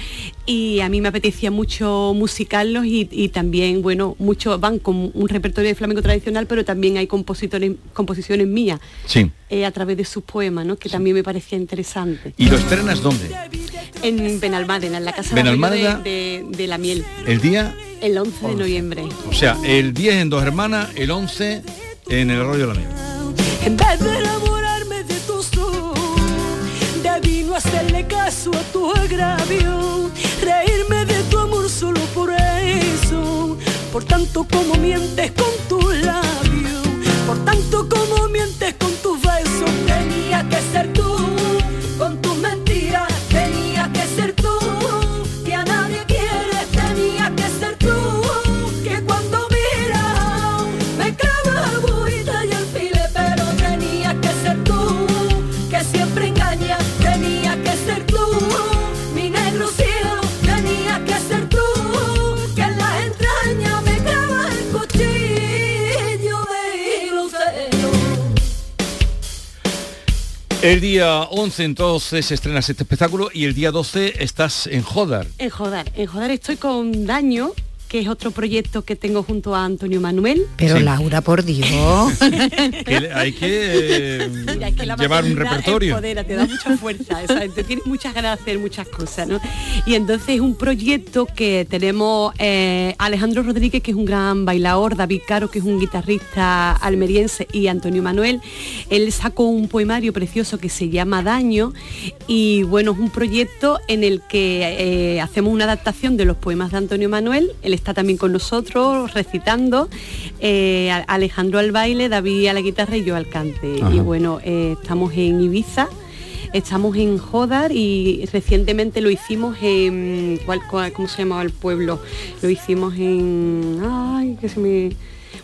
y a mí me apetecía mucho musicarlos y, y también, bueno, mucho van con un repertorio de flamenco tradicional, pero también hay compositores, composiciones mías Sí. eh, a través de sus poemas, ¿no? Que también me parecía interesante. ¿Y lo estrenas dónde? En Benalmádena, en la Casa Benalmádena. de, de, de la Miel, El día, el 11 de noviembre. o sea, el 10 en Dos Hermanas, el 11 en el Arroyo de la Miel. En vez de enamorarme de tu sol, debí no hacerle caso a tu agravio, reírme de tu amor solo por eso, por tanto como mientes con El día 11 entonces estrenas este espectáculo y el día 12 estás en Jodar. En Jodar, en Jodar estoy con Daño, que es otro proyecto que tengo junto a Antonio Manuel. Pero Laura, por Dios. Que hay que eh, Mira, es que la llevar un repertorio. empodera, te da mucha fuerza, te tienes muchas ganas de hacer muchas cosas, ¿no? Y entonces es un proyecto que tenemos eh, Alejandro Rodríguez, que es un gran bailador, David Caro, que es un guitarrista almeriense, y Antonio Manuel. Él sacó un poemario precioso que se llama Daño, y bueno, es un proyecto en el que eh, hacemos una adaptación de los poemas de Antonio Manuel. Él está también con nosotros recitando, eh, a- Alejandro al baile, David a la guitarra y yo al cante. Ajá. Y bueno, eh, estamos en Ibiza. Estamos en Jodar y recientemente lo hicimos en... ¿cuál- cuál- ¿Cómo se llamaba el pueblo? Lo hicimos en... Ay, que se me...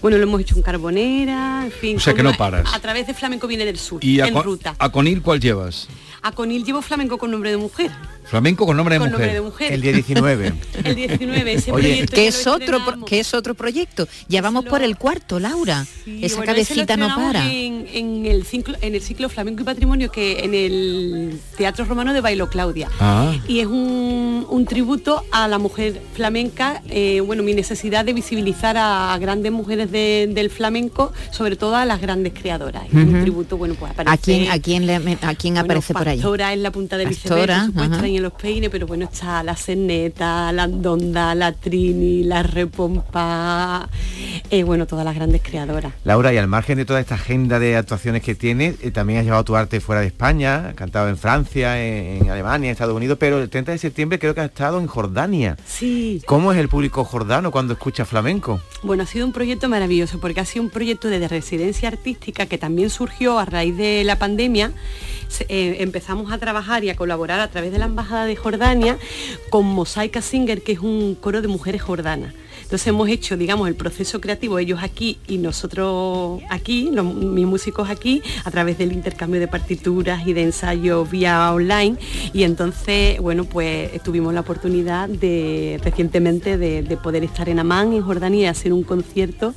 Bueno, lo hemos hecho en Carbonera, en fin. O sea que no paras. A través de Flamenco Viene del Sur, ¿Y a, en Co- ruta. a Conil cuál llevas? A Conil llevo flamenco con nombre de mujer. Flamenco con nombre de Con mujer. nombre de mujer. El día 19. El 19, ese Oye, proyecto que es otro que es otro proyecto. Ya vamos por el cuarto, Laura. Esa bueno, ese lo cabecita no para. En, en el ciclo, en el ciclo Flamenco y Patrimonio que en el Teatro Romano de Bailo Claudia. Ah. Y es un, un tributo a la mujer flamenca, eh, bueno, mi necesidad de visibilizar a, grandes mujeres de- del flamenco, sobre todo a las grandes creadoras. Un tributo, bueno, pues aparece... ¿A quién, a quién, le- a quién bueno, aparece por ahí? Pastora en la punta del Pastora, en los peines, pero bueno, está la Cerneta, la Andonda, la Trini, la Repompa, eh, bueno, todas las grandes creadoras. Laura, y al margen de toda esta agenda de actuaciones que tienes, eh, también has llevado tu arte fuera de España, has cantado en Francia, en, en Alemania, en Estados Unidos, pero el 30 de septiembre creo que has estado en Jordania. Sí. ¿Cómo es el público jordano cuando escucha flamenco? Bueno, ha sido un proyecto maravilloso porque ha sido un proyecto de residencia artística que también surgió a raíz de la pandemia. Eh, empezamos a trabajar y a colaborar a través de la Embajada de Jordania con Mosaica Singer, que es un coro de mujeres jordanas. Entonces hemos hecho, digamos, el proceso creativo, ellos aquí y nosotros aquí, los- mis músicos aquí, a través del intercambio de partituras y de ensayos vía online. Y entonces, bueno, pues tuvimos la oportunidad de recientemente de, de poder estar en Amán, en Jordania, y hacer un concierto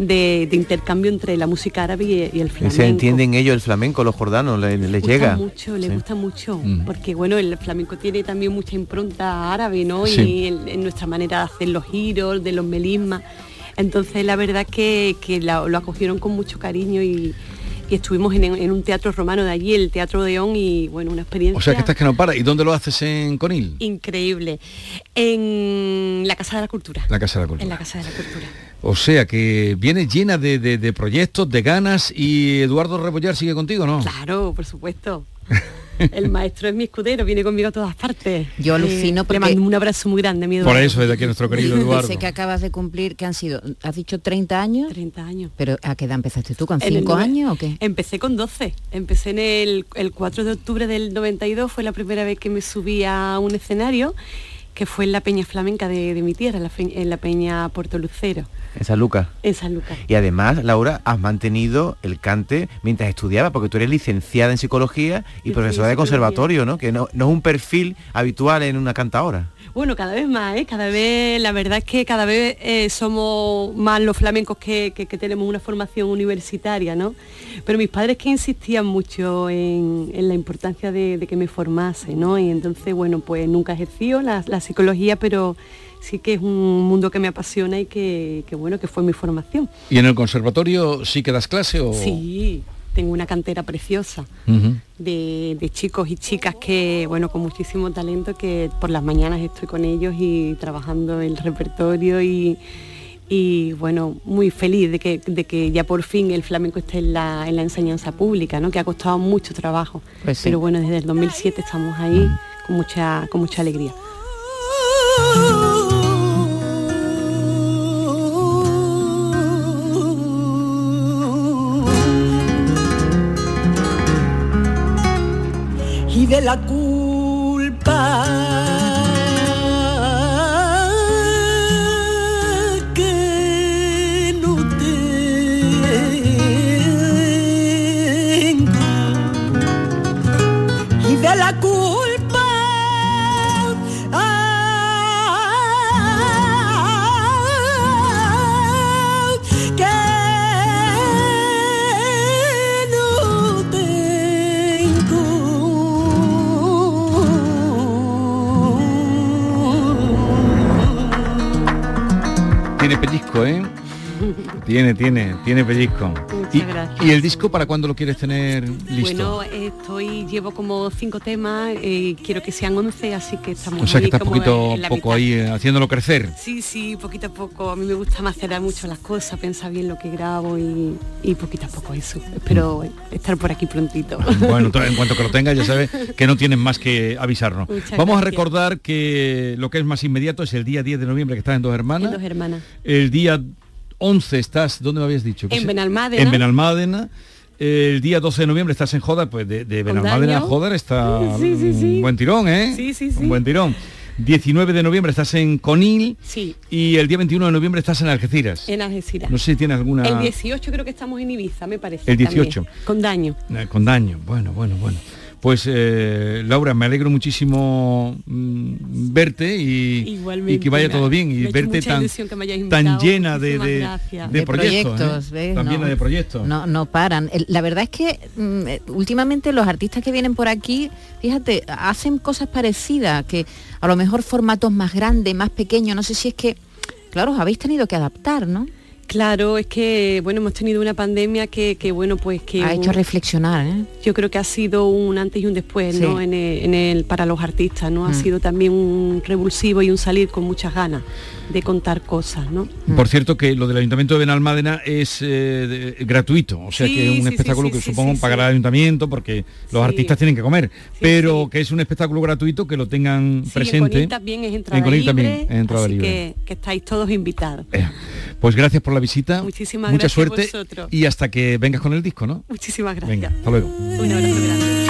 de, de intercambio entre la música árabe y, y el flamenco. ¿Se entienden ellos el flamenco, los jordanos? ¿Les, les Les llega? gusta mucho, les Sí. gusta mucho, Mm. porque bueno, el flamenco tiene también mucha impronta árabe, ¿no? Sí. Y en, en nuestra manera de hacer los giros, de los melismas. Entonces la verdad que, que la- lo acogieron con mucho cariño y, y estuvimos en, en un teatro romano de allí, el Teatro Odeón, y bueno, una experiencia O sea que estás que no para. ¿Y dónde lo haces en Conil? increíble. En la Casa de la Cultura. La Casa de la Cultura. En la Casa de la Cultura. O sea que viene llena de, de- de proyectos, de ganas y Eduardo Rebollar sigue contigo, ¿no? Claro, por supuesto. El maestro es mi escudero, viene conmigo a todas partes. Yo alucino Eh, porque- Le mando un abrazo muy grande, mi Por Eduardo. eso es de aquí nuestro querido Eduardo. Sé que acabas de cumplir, que han sido, has dicho 30 años. 30 años. Pero ¿a qué edad empezaste tú? ¿Con En el 5 nove- años o qué? Empecé con 12. Empecé en el, el 4 de octubre del 92, fue la primera vez que me subí a un escenario, que fue en la Peña Flamenca de, de mi tierra, en la, fe- en la Peña Puerto Lucero, En San Lucas. en San Lucas. Y además, Laura, has mantenido el cante mientras estudiaba, porque tú eres licenciada en psicología y profesora de conservatorio, ¿no? Que no, no es un perfil habitual en una cantadora. Bueno, cada vez más, ¿eh? Cada vez, la verdad es que cada vez eh, somos más los flamencos que, que- que tenemos una formación universitaria, ¿no? Pero mis padres que insistían mucho en, en la importancia de, de que me formase, ¿no? Y entonces, bueno, pues nunca ejerció la, la psicología, pero sí que es un mundo que me apasiona y que, que, bueno, que fue mi formación. ¿Y en el conservatorio sí que das clase o...? Sí, tengo una cantera preciosa de, de chicos y chicas que, bueno, con muchísimo talento, que por las mañanas estoy con ellos y trabajando el repertorio y, y, bueno, muy feliz de que, de que ya por fin el flamenco esté en la, en la enseñanza pública, ¿no? que ha costado mucho trabajo. Pues sí. Pero bueno, desde el 2007 estamos ahí con mucha, con mucha alegría. De la culpa. Que no tengo. Y de la culpa tiene pellizco, ¿eh? Tiene, tiene, tiene pellizco. Y, gracias. ¿Y el disco para cuándo lo quieres tener listo? Bueno, estoy, llevo como cinco temas, eh, quiero que sean 11, así que estamos o sea que estás poquito en poco mitad. ahí eh, haciéndolo crecer. Sí, sí, poquito a poco. A mí me gusta macerar mucho las cosas, pensar bien lo que grabo y, y poquito a poco eso. Espero estar por aquí prontito. Bueno, en cuanto que lo tengas ya sabes que no tienes más que avisarnos. Muchas Vamos a recordar que lo que es más inmediato es el día 10 de noviembre que estás en Dos Hermanas. En Dos Hermanas. El día 11 estás, ¿dónde me habías dicho? En. Benalmádena. En Benalmádena. El día 12 de noviembre estás en Joder, pues de, de Benalmádena a. Joder está Sí, sí, sí. un buen tirón, ¿eh? Sí, sí, sí. Un buen tirón. 19 de noviembre estás en Conil Sí, y el día 21 de noviembre estás en Algeciras. en Algeciras. No sé si tienes alguna... El 18 creo que estamos en Ibiza, me parece. El también, 18. con daño. Eh, Con daño, bueno, bueno, bueno. Pues eh, Laura, me alegro muchísimo mm, verte y, que vaya todo bien y verte tan, tan llena de, Muchísimas de- gracias. de De proyectos, proyectos, ¿eh? ¿ves? tan No. llena de proyectos. No, no paran. La verdad es que mm, últimamente los artistas que vienen por aquí, fíjate, hacen cosas parecidas, que a lo mejor formatos más grandes, más pequeños, no sé si es que, claro, os habéis tenido que adaptar, ¿no? Claro, es que bueno, hemos tenido una pandemia que, que, bueno, pues que Ha hecho reflexionar, ¿eh? yo creo que ha sido un antes y un después, ¿no? En el, en el- para los artistas, ¿no? Ha Mm. sido también un revulsivo y un salir con muchas ganas de contar cosas, ¿no? Por cierto que lo del Ayuntamiento de Benalmádena es eh, de- gratuito, o sea Sí, que es un sí, espectáculo sí, que sí, supongo sí, pagará sí. el Ayuntamiento porque los Sí. artistas tienen que comer, pero que es un espectáculo gratuito que lo tengan Sí, presente. en también es entrada En libre, también es entrada así libre. Que, que estáis todos invitados. Eh, Pues gracias por la visita. Muchísimas Mucha gracias suerte y hasta que vengas con el disco, ¿no? Muchísimas gracias. Venga, hasta luego. Un abrazo grande.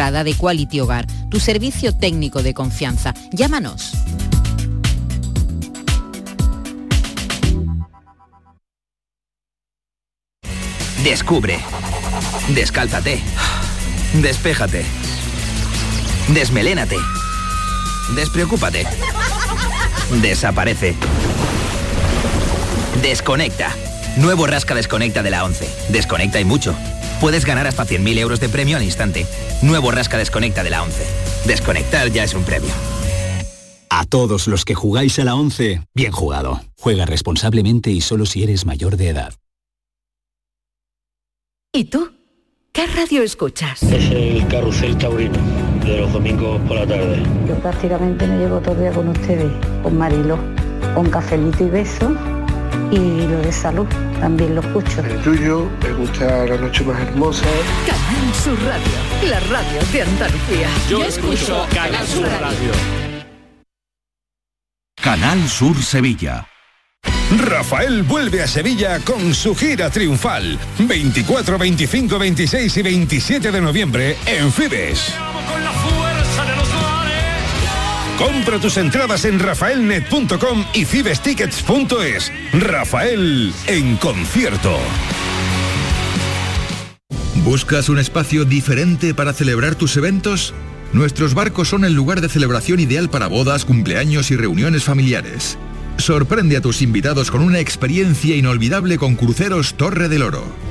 de Quality Hogar, tu servicio técnico de confianza. Llámanos. Descubre. Descálzate. Despéjate. Desmelénate. Despreocúpate. Desaparece. Desconecta. Nuevo Rasca Desconecta de la 11. Desconecta y mucho. Puedes ganar hasta 100.000 euros de premio al instante. Nuevo Rasca Desconecta de la 11. Desconectar ya es un premio. A todos los que jugáis a la 11, bien jugado. Juega responsablemente y solo si eres mayor de edad. ¿Y tú? ¿Qué radio escuchas? Es el carrusel taurino de los domingos por la tarde. Yo prácticamente me llevo todo el día con ustedes, con Marilo, con cafelito y beso y lo de salud también lo escucho. El tuyo, me gusta la noche más hermosa. Canal Sur Radio, la radio de Andalucía. Yo escucho Canal Sur Radio. Canal Sur Sevilla. Rafael vuelve a Sevilla con su gira triunfal. 24, 25, 26 y 27 de noviembre en Fibes. Compra tus entradas en rafaelnet.com y fibestickets.es. Rafael en concierto. ¿Buscas un espacio diferente para celebrar tus eventos? Nuestros barcos son el lugar de celebración ideal para bodas, cumpleaños y reuniones familiares. Sorprende a tus invitados con una experiencia inolvidable con Cruceros Torre del Oro.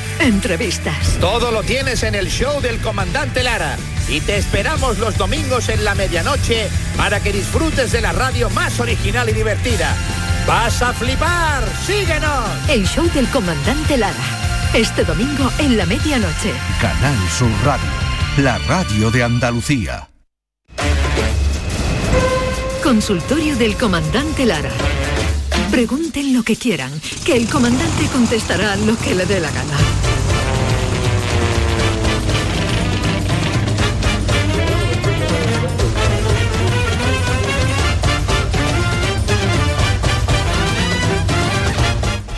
entrevistas. Todo lo tienes en el show del comandante Lara. Y te esperamos los domingos en la medianoche para que disfrutes de la radio más original y divertida. ¡Vas a flipar! ¡Síguenos! El show del comandante Lara. Este domingo en la medianoche. Canal Sur Radio, la radio de Andalucía. Consultorio del comandante Lara. Pregunten lo que quieran, que el comandante contestará lo que le dé la gana.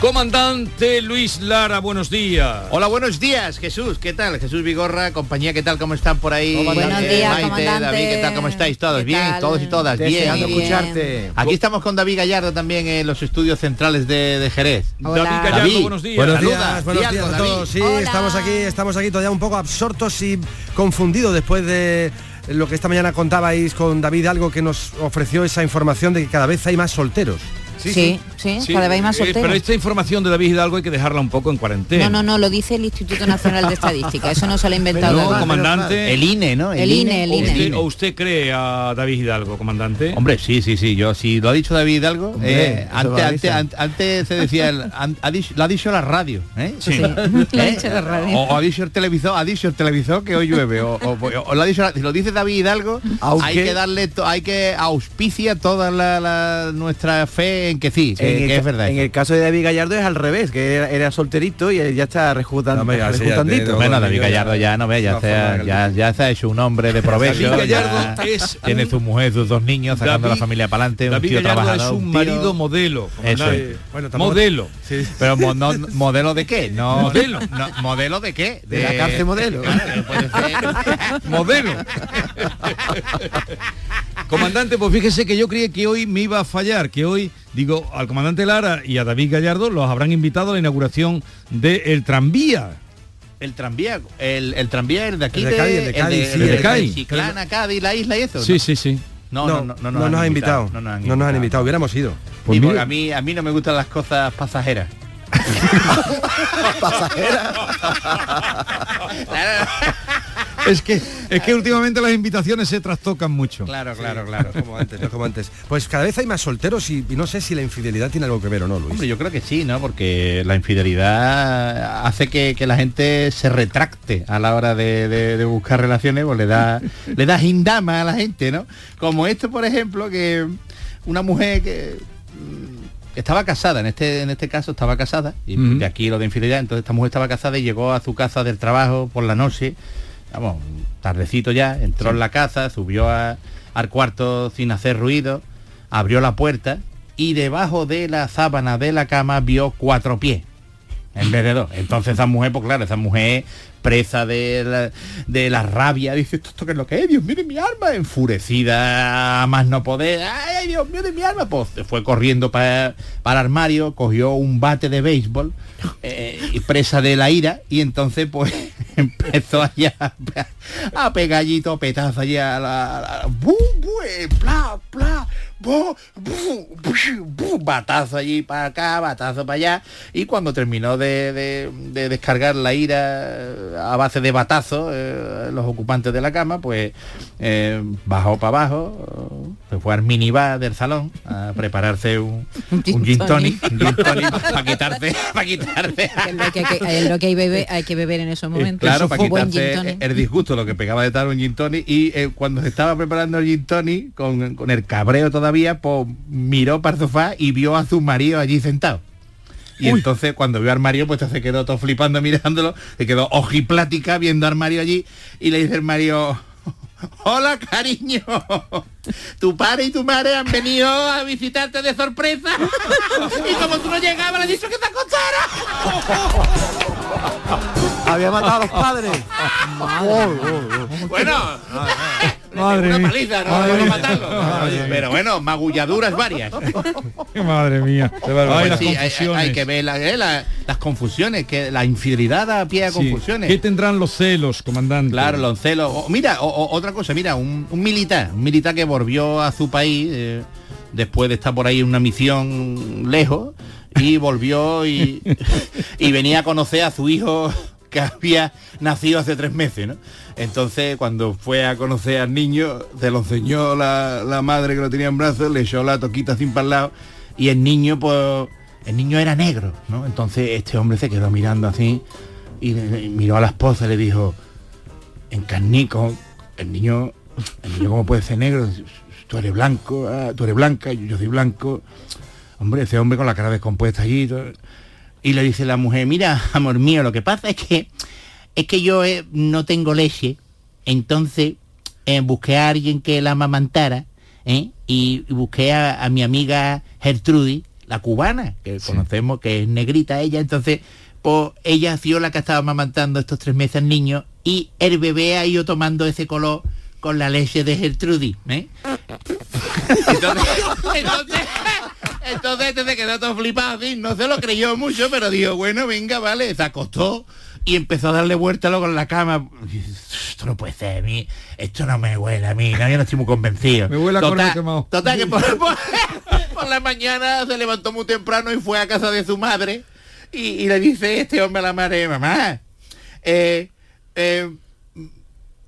Comandante Luis Lara, buenos días. Hola, buenos días, Jesús. ¿Qué tal? Jesús Vigorra, compañía, ¿qué tal? ¿Cómo están por ahí? Buenos Eh, días, Maite, comandante. David, ¿qué tal? ¿Cómo estáis todos? ¿Qué Bien, tal? todos y todas. Bien. Deseando escucharte. Aquí estamos con David Gallardo también en los estudios centrales de, de Jerez. David Gallardo, David, buenos días. Buenos días, buenos días a todos. Sí, estamos aquí, estamos aquí todavía un poco absortos y confundidos después de lo que esta mañana contabais con David, algo que nos ofreció esa información de que cada vez hay más solteros. Sí, sí, vez hay más eh, pero esta información de David Hidalgo hay que dejarla un poco en cuarentena. No, no, no, lo dice el Instituto Nacional de Estadística. Eso no se lo ha inventado. No, David. comandante. El INE, ¿no? El INE, el ¿O INE. usted, o usted cree a David Hidalgo, comandante? Hombre, sí, sí, sí. Yo, si lo ha dicho David Hidalgo, Hombre, eh, antes, antes, antes se decía, el- an- ha dicho- lo ha dicho la radio, ¿eh? Sí. Lo ha dicho la radio. O, o ha dicho el televisor, ha dicho el televisor que hoy llueve. O, o- o lo ha dicho, la- si lo dice David Hidalgo, Aunque- hay que darle, to- hay que auspicia toda la, la- nuestra fe en que sí, que, en, es verdad. en el caso de David Gallardo es al revés, que era, era solterito y él ya está rejutando. No, bueno, no, David Gallardo ya- no ve, ya, no, se ha, forma ya, ya se ha hecho un hombre de provecho. David Gallardo es tiene un- su mujer, sus dos niños, sacando David- la familia para adelante, un David tío Gallardo es trabajador. un tío- marido modelo. Eso es. Bueno, tampoco- modelo. Sí. Pero mo- no- modelo de qué? No, Modelo. no, modelo de qué? De la cárcel modelo. Claro, puede ser. modelo. comandante, pues fíjese que yo creía que hoy me iba a fallar, que hoy, digo, al comandante Lara y a David Gallardo los habrán invitado a la inauguración del tranvía. El tranvía, el, el tranvía el de aquí El de Cádiz, el de Cádiz, sí, el el de de Cádiz. Chiclana, Cádiz, la isla y eso. Sí, ¿no? sí, sí. No, no, no, no, no nos ha invitado. No nos han No nos han invitado, hubiéramos ido. Pues mira. a mí a mí no me gustan las cosas pasajeras. Es que, es que últimamente las invitaciones se trastocan mucho. Claro, claro, claro. Como antes, no como antes. Pues cada vez hay más solteros y, y no sé si la infidelidad tiene algo que ver o no, Luis. Hombre, yo creo que sí, ¿no? Porque la infidelidad hace que, que la gente se retracte a la hora de, de- de buscar relaciones, pues le da, le da gindama a la gente, ¿no? Como esto, por ejemplo, que una mujer que mm, estaba casada, en este, en este caso estaba casada, y de aquí lo de infidelidad, entonces esta mujer estaba casada y llegó a su casa del trabajo por la noche, vamos, tardecito ya, entró en la casa, subió a- al cuarto sin hacer ruido, abrió la puerta y debajo de la sábana de la cama vio cuatro pies en vez de dos. Entonces esa mujer, pues claro, esa mujer presa de la, de la rabia, dice, ¿esto, esto qué es lo que es? Dios mío de mi arma, enfurecida más no poder, ay, Dios mío de mi arma, pues se fue corriendo para, para el armario, cogió un bate de béisbol, eh, y presa de la ira, y entonces pues empezó allá a, pe- a pegallito petazo allá a la, a la- ¡Pla, pla! ¡bu, bu, bu, bu! batazo allí para acá, batazo para allá, y cuando terminó de, de- de descargar la ira eh, a base de batazo, eh, los ocupantes de la cama, pues eh, bajó para abajo, se fue al minibar del salón a prepararse un, un gin tonic, un gin tonic para quitarse, para quitarse. Es lo que, hay lo que hay, bebe- hay que beber en esos momentos. Claro, para quitarse el disgusto, lo que pegaba de estar un gin tonic. Y eh, cuando se estaba preparando el gin tonic, con, con el cabreo todavía, pues miró para el sofá y vio a su marido allí sentado. Y entonces cuando vio al marido, pues se quedó todo flipando mirándolo, se quedó ojiplática viendo al marido allí y le dice el marido, hola cariño, tu padre y tu madre han venido a visitarte de sorpresa y como tú no llegabas le has dicho que te acostara. Había matado a los padres. Bueno, Madre una paliza, no Madre vamos a mía. matarlo. Madre Pero bueno, magulladuras varias. Madre mía. Ay, las sí, hay- que ver la- eh, la- las confusiones, que la infidelidad da pie a Sí. confusiones. ¿Qué tendrán los celos, comandante? Claro, los celos. O- mira, o- o- otra cosa, mira, un, un militar, un militar que volvió a su país eh, después de estar por ahí en una misión lejos y volvió y, y venía a conocer a su hijo que había nacido hace tres meses, ¿no? Entonces, cuando fue a conocer al niño, se lo enseñó la, la madre que lo tenía en brazos, le echó la toquita sin para el lado y el niño, pues, el niño era negro, ¿no? Entonces este hombre se quedó mirando así y, y miró a la esposa y le dijo, encarnico, el niño, el niño cómo puede ser negro, tú eres blanco, ah, tú eres blanca, yo, yo soy blanco. Hombre, ese hombre con la cara descompuesta allí. todo. Y le dice la mujer, mira, amor mío, lo que pasa es que es que yo eh, no tengo leche, entonces eh, busqué a alguien que la amamantara, ¿eh? y busqué a, a mi amiga Gertrudis, la cubana, que conocemos que es negrita ella, entonces pues ella ha sido la que estaba amamantando estos tres meses al niño y el bebé ha ido tomando ese color con la leche de Gertrudis, ¿eh? entonces, entonces, entonces este se quedó todo flipado así, no se lo creyó mucho, pero dijo, bueno, venga, vale, se acostó y empezó a darle vuelta luego en la cama. Esto no puede ser a mí, esto no me huele a mí, no, yo no estoy muy convencido. Me huele a total, quemado. total que por, por- por la mañana se levantó muy temprano y fue a casa de su madre y, y le dice este hombre a la madre, mamá, eh, eh,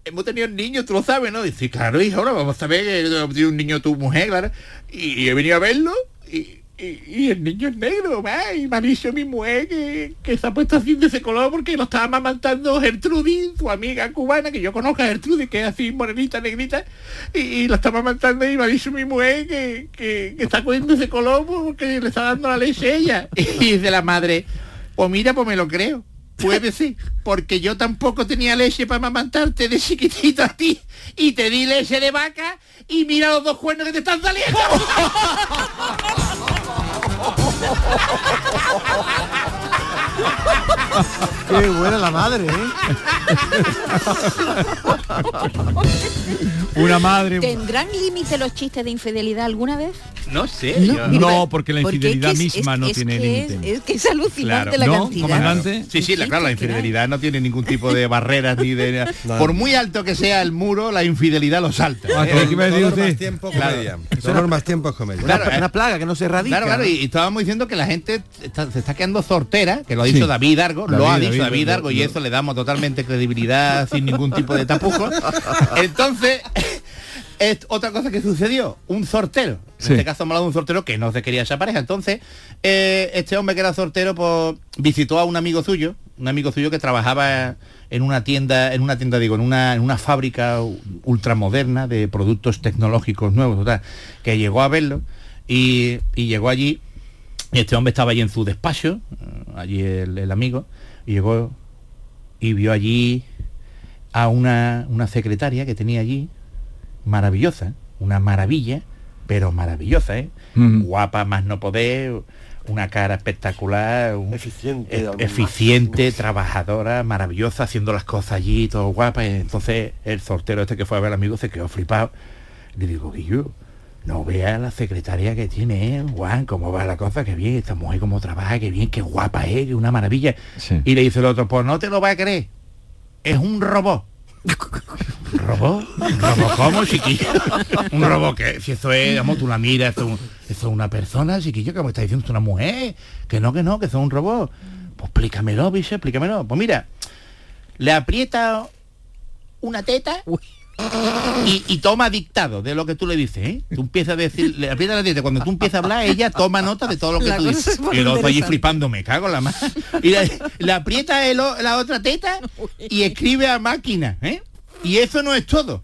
hemos tenido un niño, tú lo sabes, ¿no? Dice, claro, hijo, ahora vamos a ver que tiene un niño tu mujer, claro. Y, y he venido a verlo y, y- y el niño es negro, ma, y me ha dicho mi mujer que, que se ha puesto así de ese color porque lo estaba amamantando Gertrudis, su amiga cubana, que yo conozco a Gertrudis, que es así morenita, negrita, y, y lo está amamantando y me ha dicho mi mujer que, que, que está cogiendo ese color porque le está dando la leche a ella. Y dice la madre, pues mira, pues me lo creo. Puede ser, porque yo tampoco tenía leche para amamantarte de chiquitito a ti y te di leche de vaca y mira los dos cuernos que te están saliendo. Qué buena la madre, ¿eh? Una madre... ¿Tendrán límite los chistes de infidelidad alguna vez? No sé. No, yo- no, porque la Porque infidelidad es que es- misma es- no es tiene límite. Es que es alucinante la ¿No, cantidad. comandante? Sí, sí, la, claro, la infidelidad no tiene ningún tipo de barreras ni de... Por muy alto que sea el muro, la infidelidad lo salta. Ah, ¿qué iba a decir Dolor usted? más tiempo Claro. más tiempo es comedia. Claro, una, eh. una plaga que no se erradica. Claro, claro, y, y estábamos diciendo que la gente está- se está quedando sortera, que lo ha dicho Sí. David Argo, lo ha dicho David, David Argo y eso le damos totalmente credibilidad sin ningún tipo de tapujos. Entonces, es otra cosa que sucedió, un sortero. En Sí. este caso hemos hablado de un sortero que no se quería esa pareja. Entonces, eh, este hombre que era sortero, pues visitó a un amigo suyo, un amigo suyo que trabajaba en una tienda, en una tienda, digo, en una, en una fábrica ultramoderna de productos tecnológicos nuevos, total, que llegó a verlo y, y llegó allí y este hombre estaba allí en su despacho, eh, allí el, el amigo, y llegó y vio allí a una, una secretaria que tenía allí, maravillosa, una maravilla, pero maravillosa, ¿eh? Mm. Guapa más no poder, una cara espectacular, un- Eficiente, e- eficiente, trabajadora, maravillosa, haciendo las cosas allí, todo guapa. Y entonces el sortero este que fue a ver al amigo se quedó flipado. Le digo, Guillo, no vea la secretaria que tiene, ¿eh? Juan, cómo va la cosa, que bien, esta mujer cómo trabaja, qué bien, qué guapa es, que una maravilla. Sí. Y le dice el otro, pues no te lo va a creer, es un robot. ¿Un robot? ¿Un robot cómo, chiquillo? ¿Un robot que Si eso es, vamos, tú la miras, eso, es un- eso es una persona, chiquillo, que me está diciendo es una mujer. Que no, que no, que eso es un robot. Pues explícamelo, bicho, explícamelo. Pues mira, le aprieta una teta y, y toma dictado de lo que tú le dices, ¿eh? Tú empiezas a decir, le aprietas la dieta, cuando tú empiezas a hablar, ella toma nota de todo lo que La tú dices. Y el otro allí flipando, me cago en la mano. Y le, le aprieta el la otra teta y escribe a máquina, ¿eh? Y eso no es todo.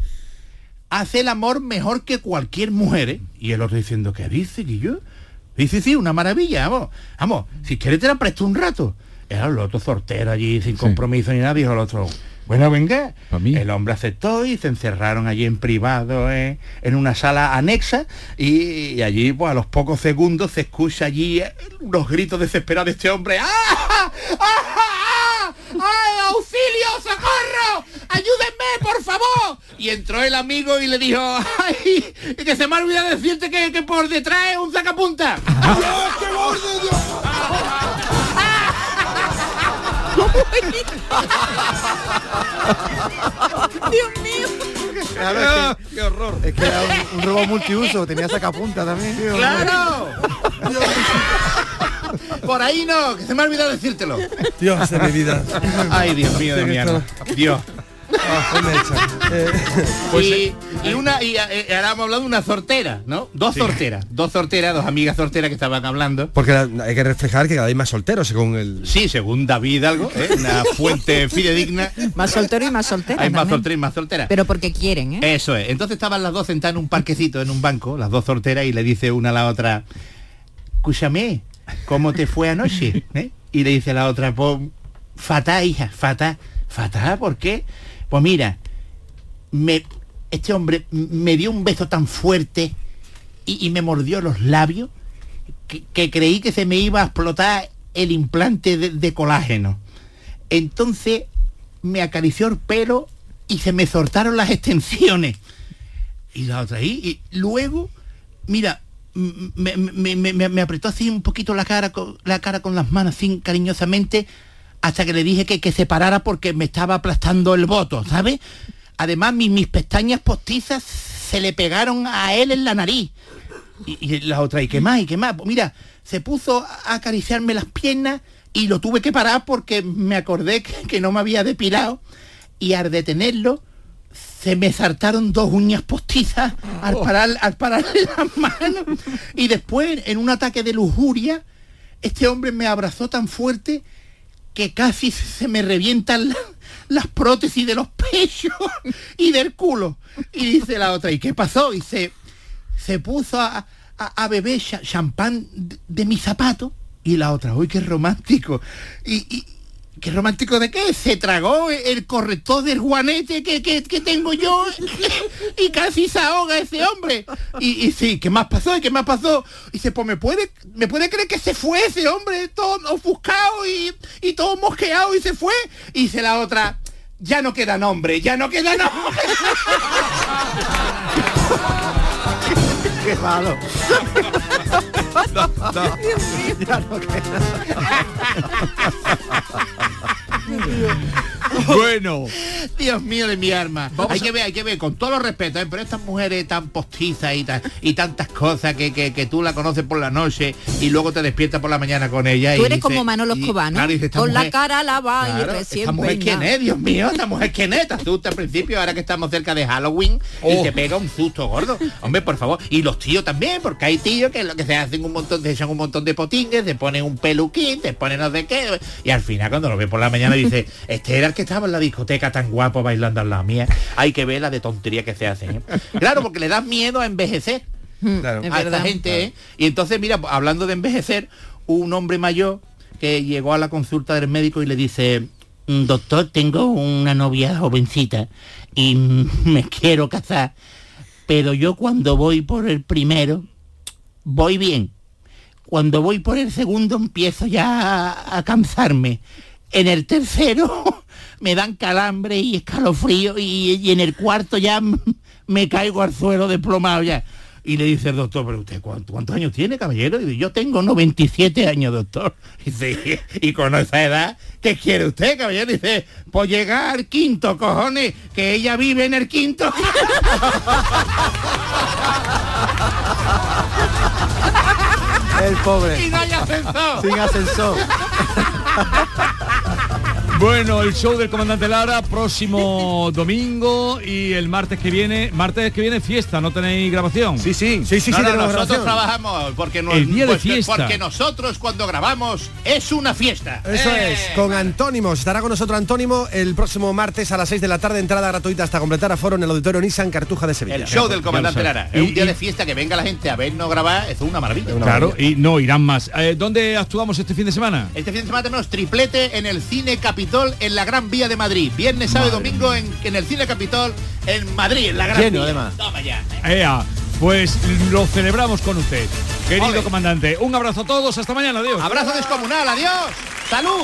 Hace el amor mejor que cualquier mujer, ¿eh? Y el otro diciendo, ¿qué dice, yo Dice, sí, una maravilla, vamos. Vamos, si quieres te la presto un rato. Era el otro sortero allí, sin compromiso ni nada, dijo el otro, bueno, venga. El hombre aceptó y se encerraron allí en privado, ¿eh? en una sala anexa, y, y allí, pues a los pocos segundos se escucha allí eh, unos gritos desesperados de este hombre. ¡Ah! ¡Ah! ¡Ah! ¡Ay, auxilio, socorro! ¡Ayúdenme, por favor! Y entró el amigo y le dijo, ¡ay! Que se me ha olvidado decirte que, que por detrás es un sacapunta. Dios mío. Claro, es que- qué horror. Es que era un, un robot multiuso, tenía sacapunta también. tío. ¡Claro! Por ahí no, que se me ha olvidado decírtelo. Dios de mi vida. Ay, Dios mío de mi alma. Dios. Ah, pues. Eh, y, y una y, eh, ahora hemos hablado de una sortera, ¿no? Dos sorteras, dos sorteras, dos amigas sorteras que estaban hablando. Porque hay que reflejar que cada vez más solteros según el. Sí, según David algo, ¿eh? una fuente fidedigna. Más soltero y más soltera. Hay más solteras y más solteras. Pero porque quieren, ¿eh? Eso es. Entonces estaban las dos sentadas en un parquecito, en un banco, las dos solteras, y le dice una a la otra, escúchame, ¿cómo te fue anoche? ¿Eh? Y le dice la otra, pues, fatal, hija, fatal. ¿Fatal? ¿Por qué? Pues mira, me, este hombre me dio un beso tan fuerte y, me mordió los labios que, creí que se me iba a explotar el implante de, colágeno. Entonces me acarició el pelo y se me soltaron las extensiones. Y la otra ahí. Y luego, mira, me, me- me- me- apretó así un poquito la cara, la cara con las manos así cariñosamente hasta que le dije que, que se parara porque me estaba aplastando el voto, ¿sabes? Además, mis, mis pestañas postizas se le pegaron a él en la nariz. Y, y la otra, ¿y qué más? ¿Y qué más? Pues mira, se puso a acariciarme las piernas y lo tuve que parar porque me acordé que, que no me había depilado y al detenerlo se me saltaron dos uñas postizas al, parar, al pararle las manos y después en un ataque de lujuria este hombre me abrazó tan fuerte que casi se me revientan la- las prótesis de los pechos y del culo. Y dice la otra, ¿y qué pasó? Y se, se puso a, a- beber cha- champán de, mi zapato. Y la otra, uy, qué romántico. Y- ¿Qué romántico de qué? Se tragó el corrector del guanete que, que- tengo yo y casi se ahoga ese hombre. Y, y sí, ¿qué más pasó? ¿Y qué más pasó? Y dice, pues me puede, me puede creer que se fue ese hombre todo ofuscado y, y todo mosqueado y se fue. Y dice la otra, ya no queda nombre, ya no queda nombre. Qué malo. No, no. Ya no Bueno. Dios mío de mi arma. hay que ver, hay que ver, con todo los respetos, ¿eh? pero estas mujeres tan postizas y, tan- y tantas cosas que, que- que tú la conoces por la noche y luego te despiertas por la mañana con ella. Tú y eres como Manolo y- Escobar, ¿no? y Con la cara lavada y Claro, recién esta mujer quién es, Dios mío, esta mujer quién es, te asusta al principio, ahora que estamos cerca de Halloween Oh. y te pega un susto gordo. Hombre, por favor. Y los tíos también, porque hay tíos que lo que se hacen un montón, se echan un montón de potingues, se ponen un peluquín, se ponen no sé qué, y al final cuando lo ve por la mañana dice, este era el que estaba en la discoteca tan guapo bailando al lado mía. Hay que ver la de tontería que se hacen. ¿eh? Claro, porque le da miedo a envejecer Claro. Es a esta verdad. gente, ¿eh? Y entonces, mira, hablando de envejecer, un hombre mayor que llegó a la consulta del médico y le dice, "Mm, doctor, tengo una novia jovencita y me quiero casar, pero yo cuando voy por el primero, voy bien. Cuando voy por el segundo empiezo ya a, cansarme. En el tercero me dan calambre y escalofrío y, y en el cuarto ya me caigo al suelo desplomado ya. Y le dice el doctor, pero usted ¿cuánto- cuántos años tiene, caballero? Y dice, yo tengo 97 años, doctor. Y, dice, y con esa edad, ¿qué quiere usted, caballero? Dice, pues llegar al quinto, cojones, que ella vive en el quinto. El pobre. y no hay ascensor. Sin ascensor. Bueno, el show del comandante Lara, próximo domingo y el martes que viene, martes que viene fiesta, ¿no tenéis grabación? Sí, sí, sí, sí, No, sí, no, nosotros grabación. trabajamos porque, nos- El día de porque- fiesta. porque nosotros cuando grabamos es una fiesta. Eso Eh, es, con Antónimos. Estará con nosotros Antónimo el próximo martes a las 6 de la tarde, entrada gratuita hasta completar aforo en el auditorio Nissan Cartuja de Sevilla. El show del comandante Lara. Es Y- un día y- de fiesta que venga la gente a vernos grabar, es una maravilla. Claro, y no irán más. Eh, ¿Dónde actuamos este fin de semana? Este fin de semana tenemos triplete en el Cine Capitol en la Gran Vía de Madrid. Viernes, sábado y domingo en, en el Cine Capitol en Madrid, en la Gran Lleno, Vía. además. Toma ya. Ea, pues lo celebramos con usted. Querido comandante, un abrazo a todos, hasta mañana, adiós. Abrazo descomunal, adiós. Salud.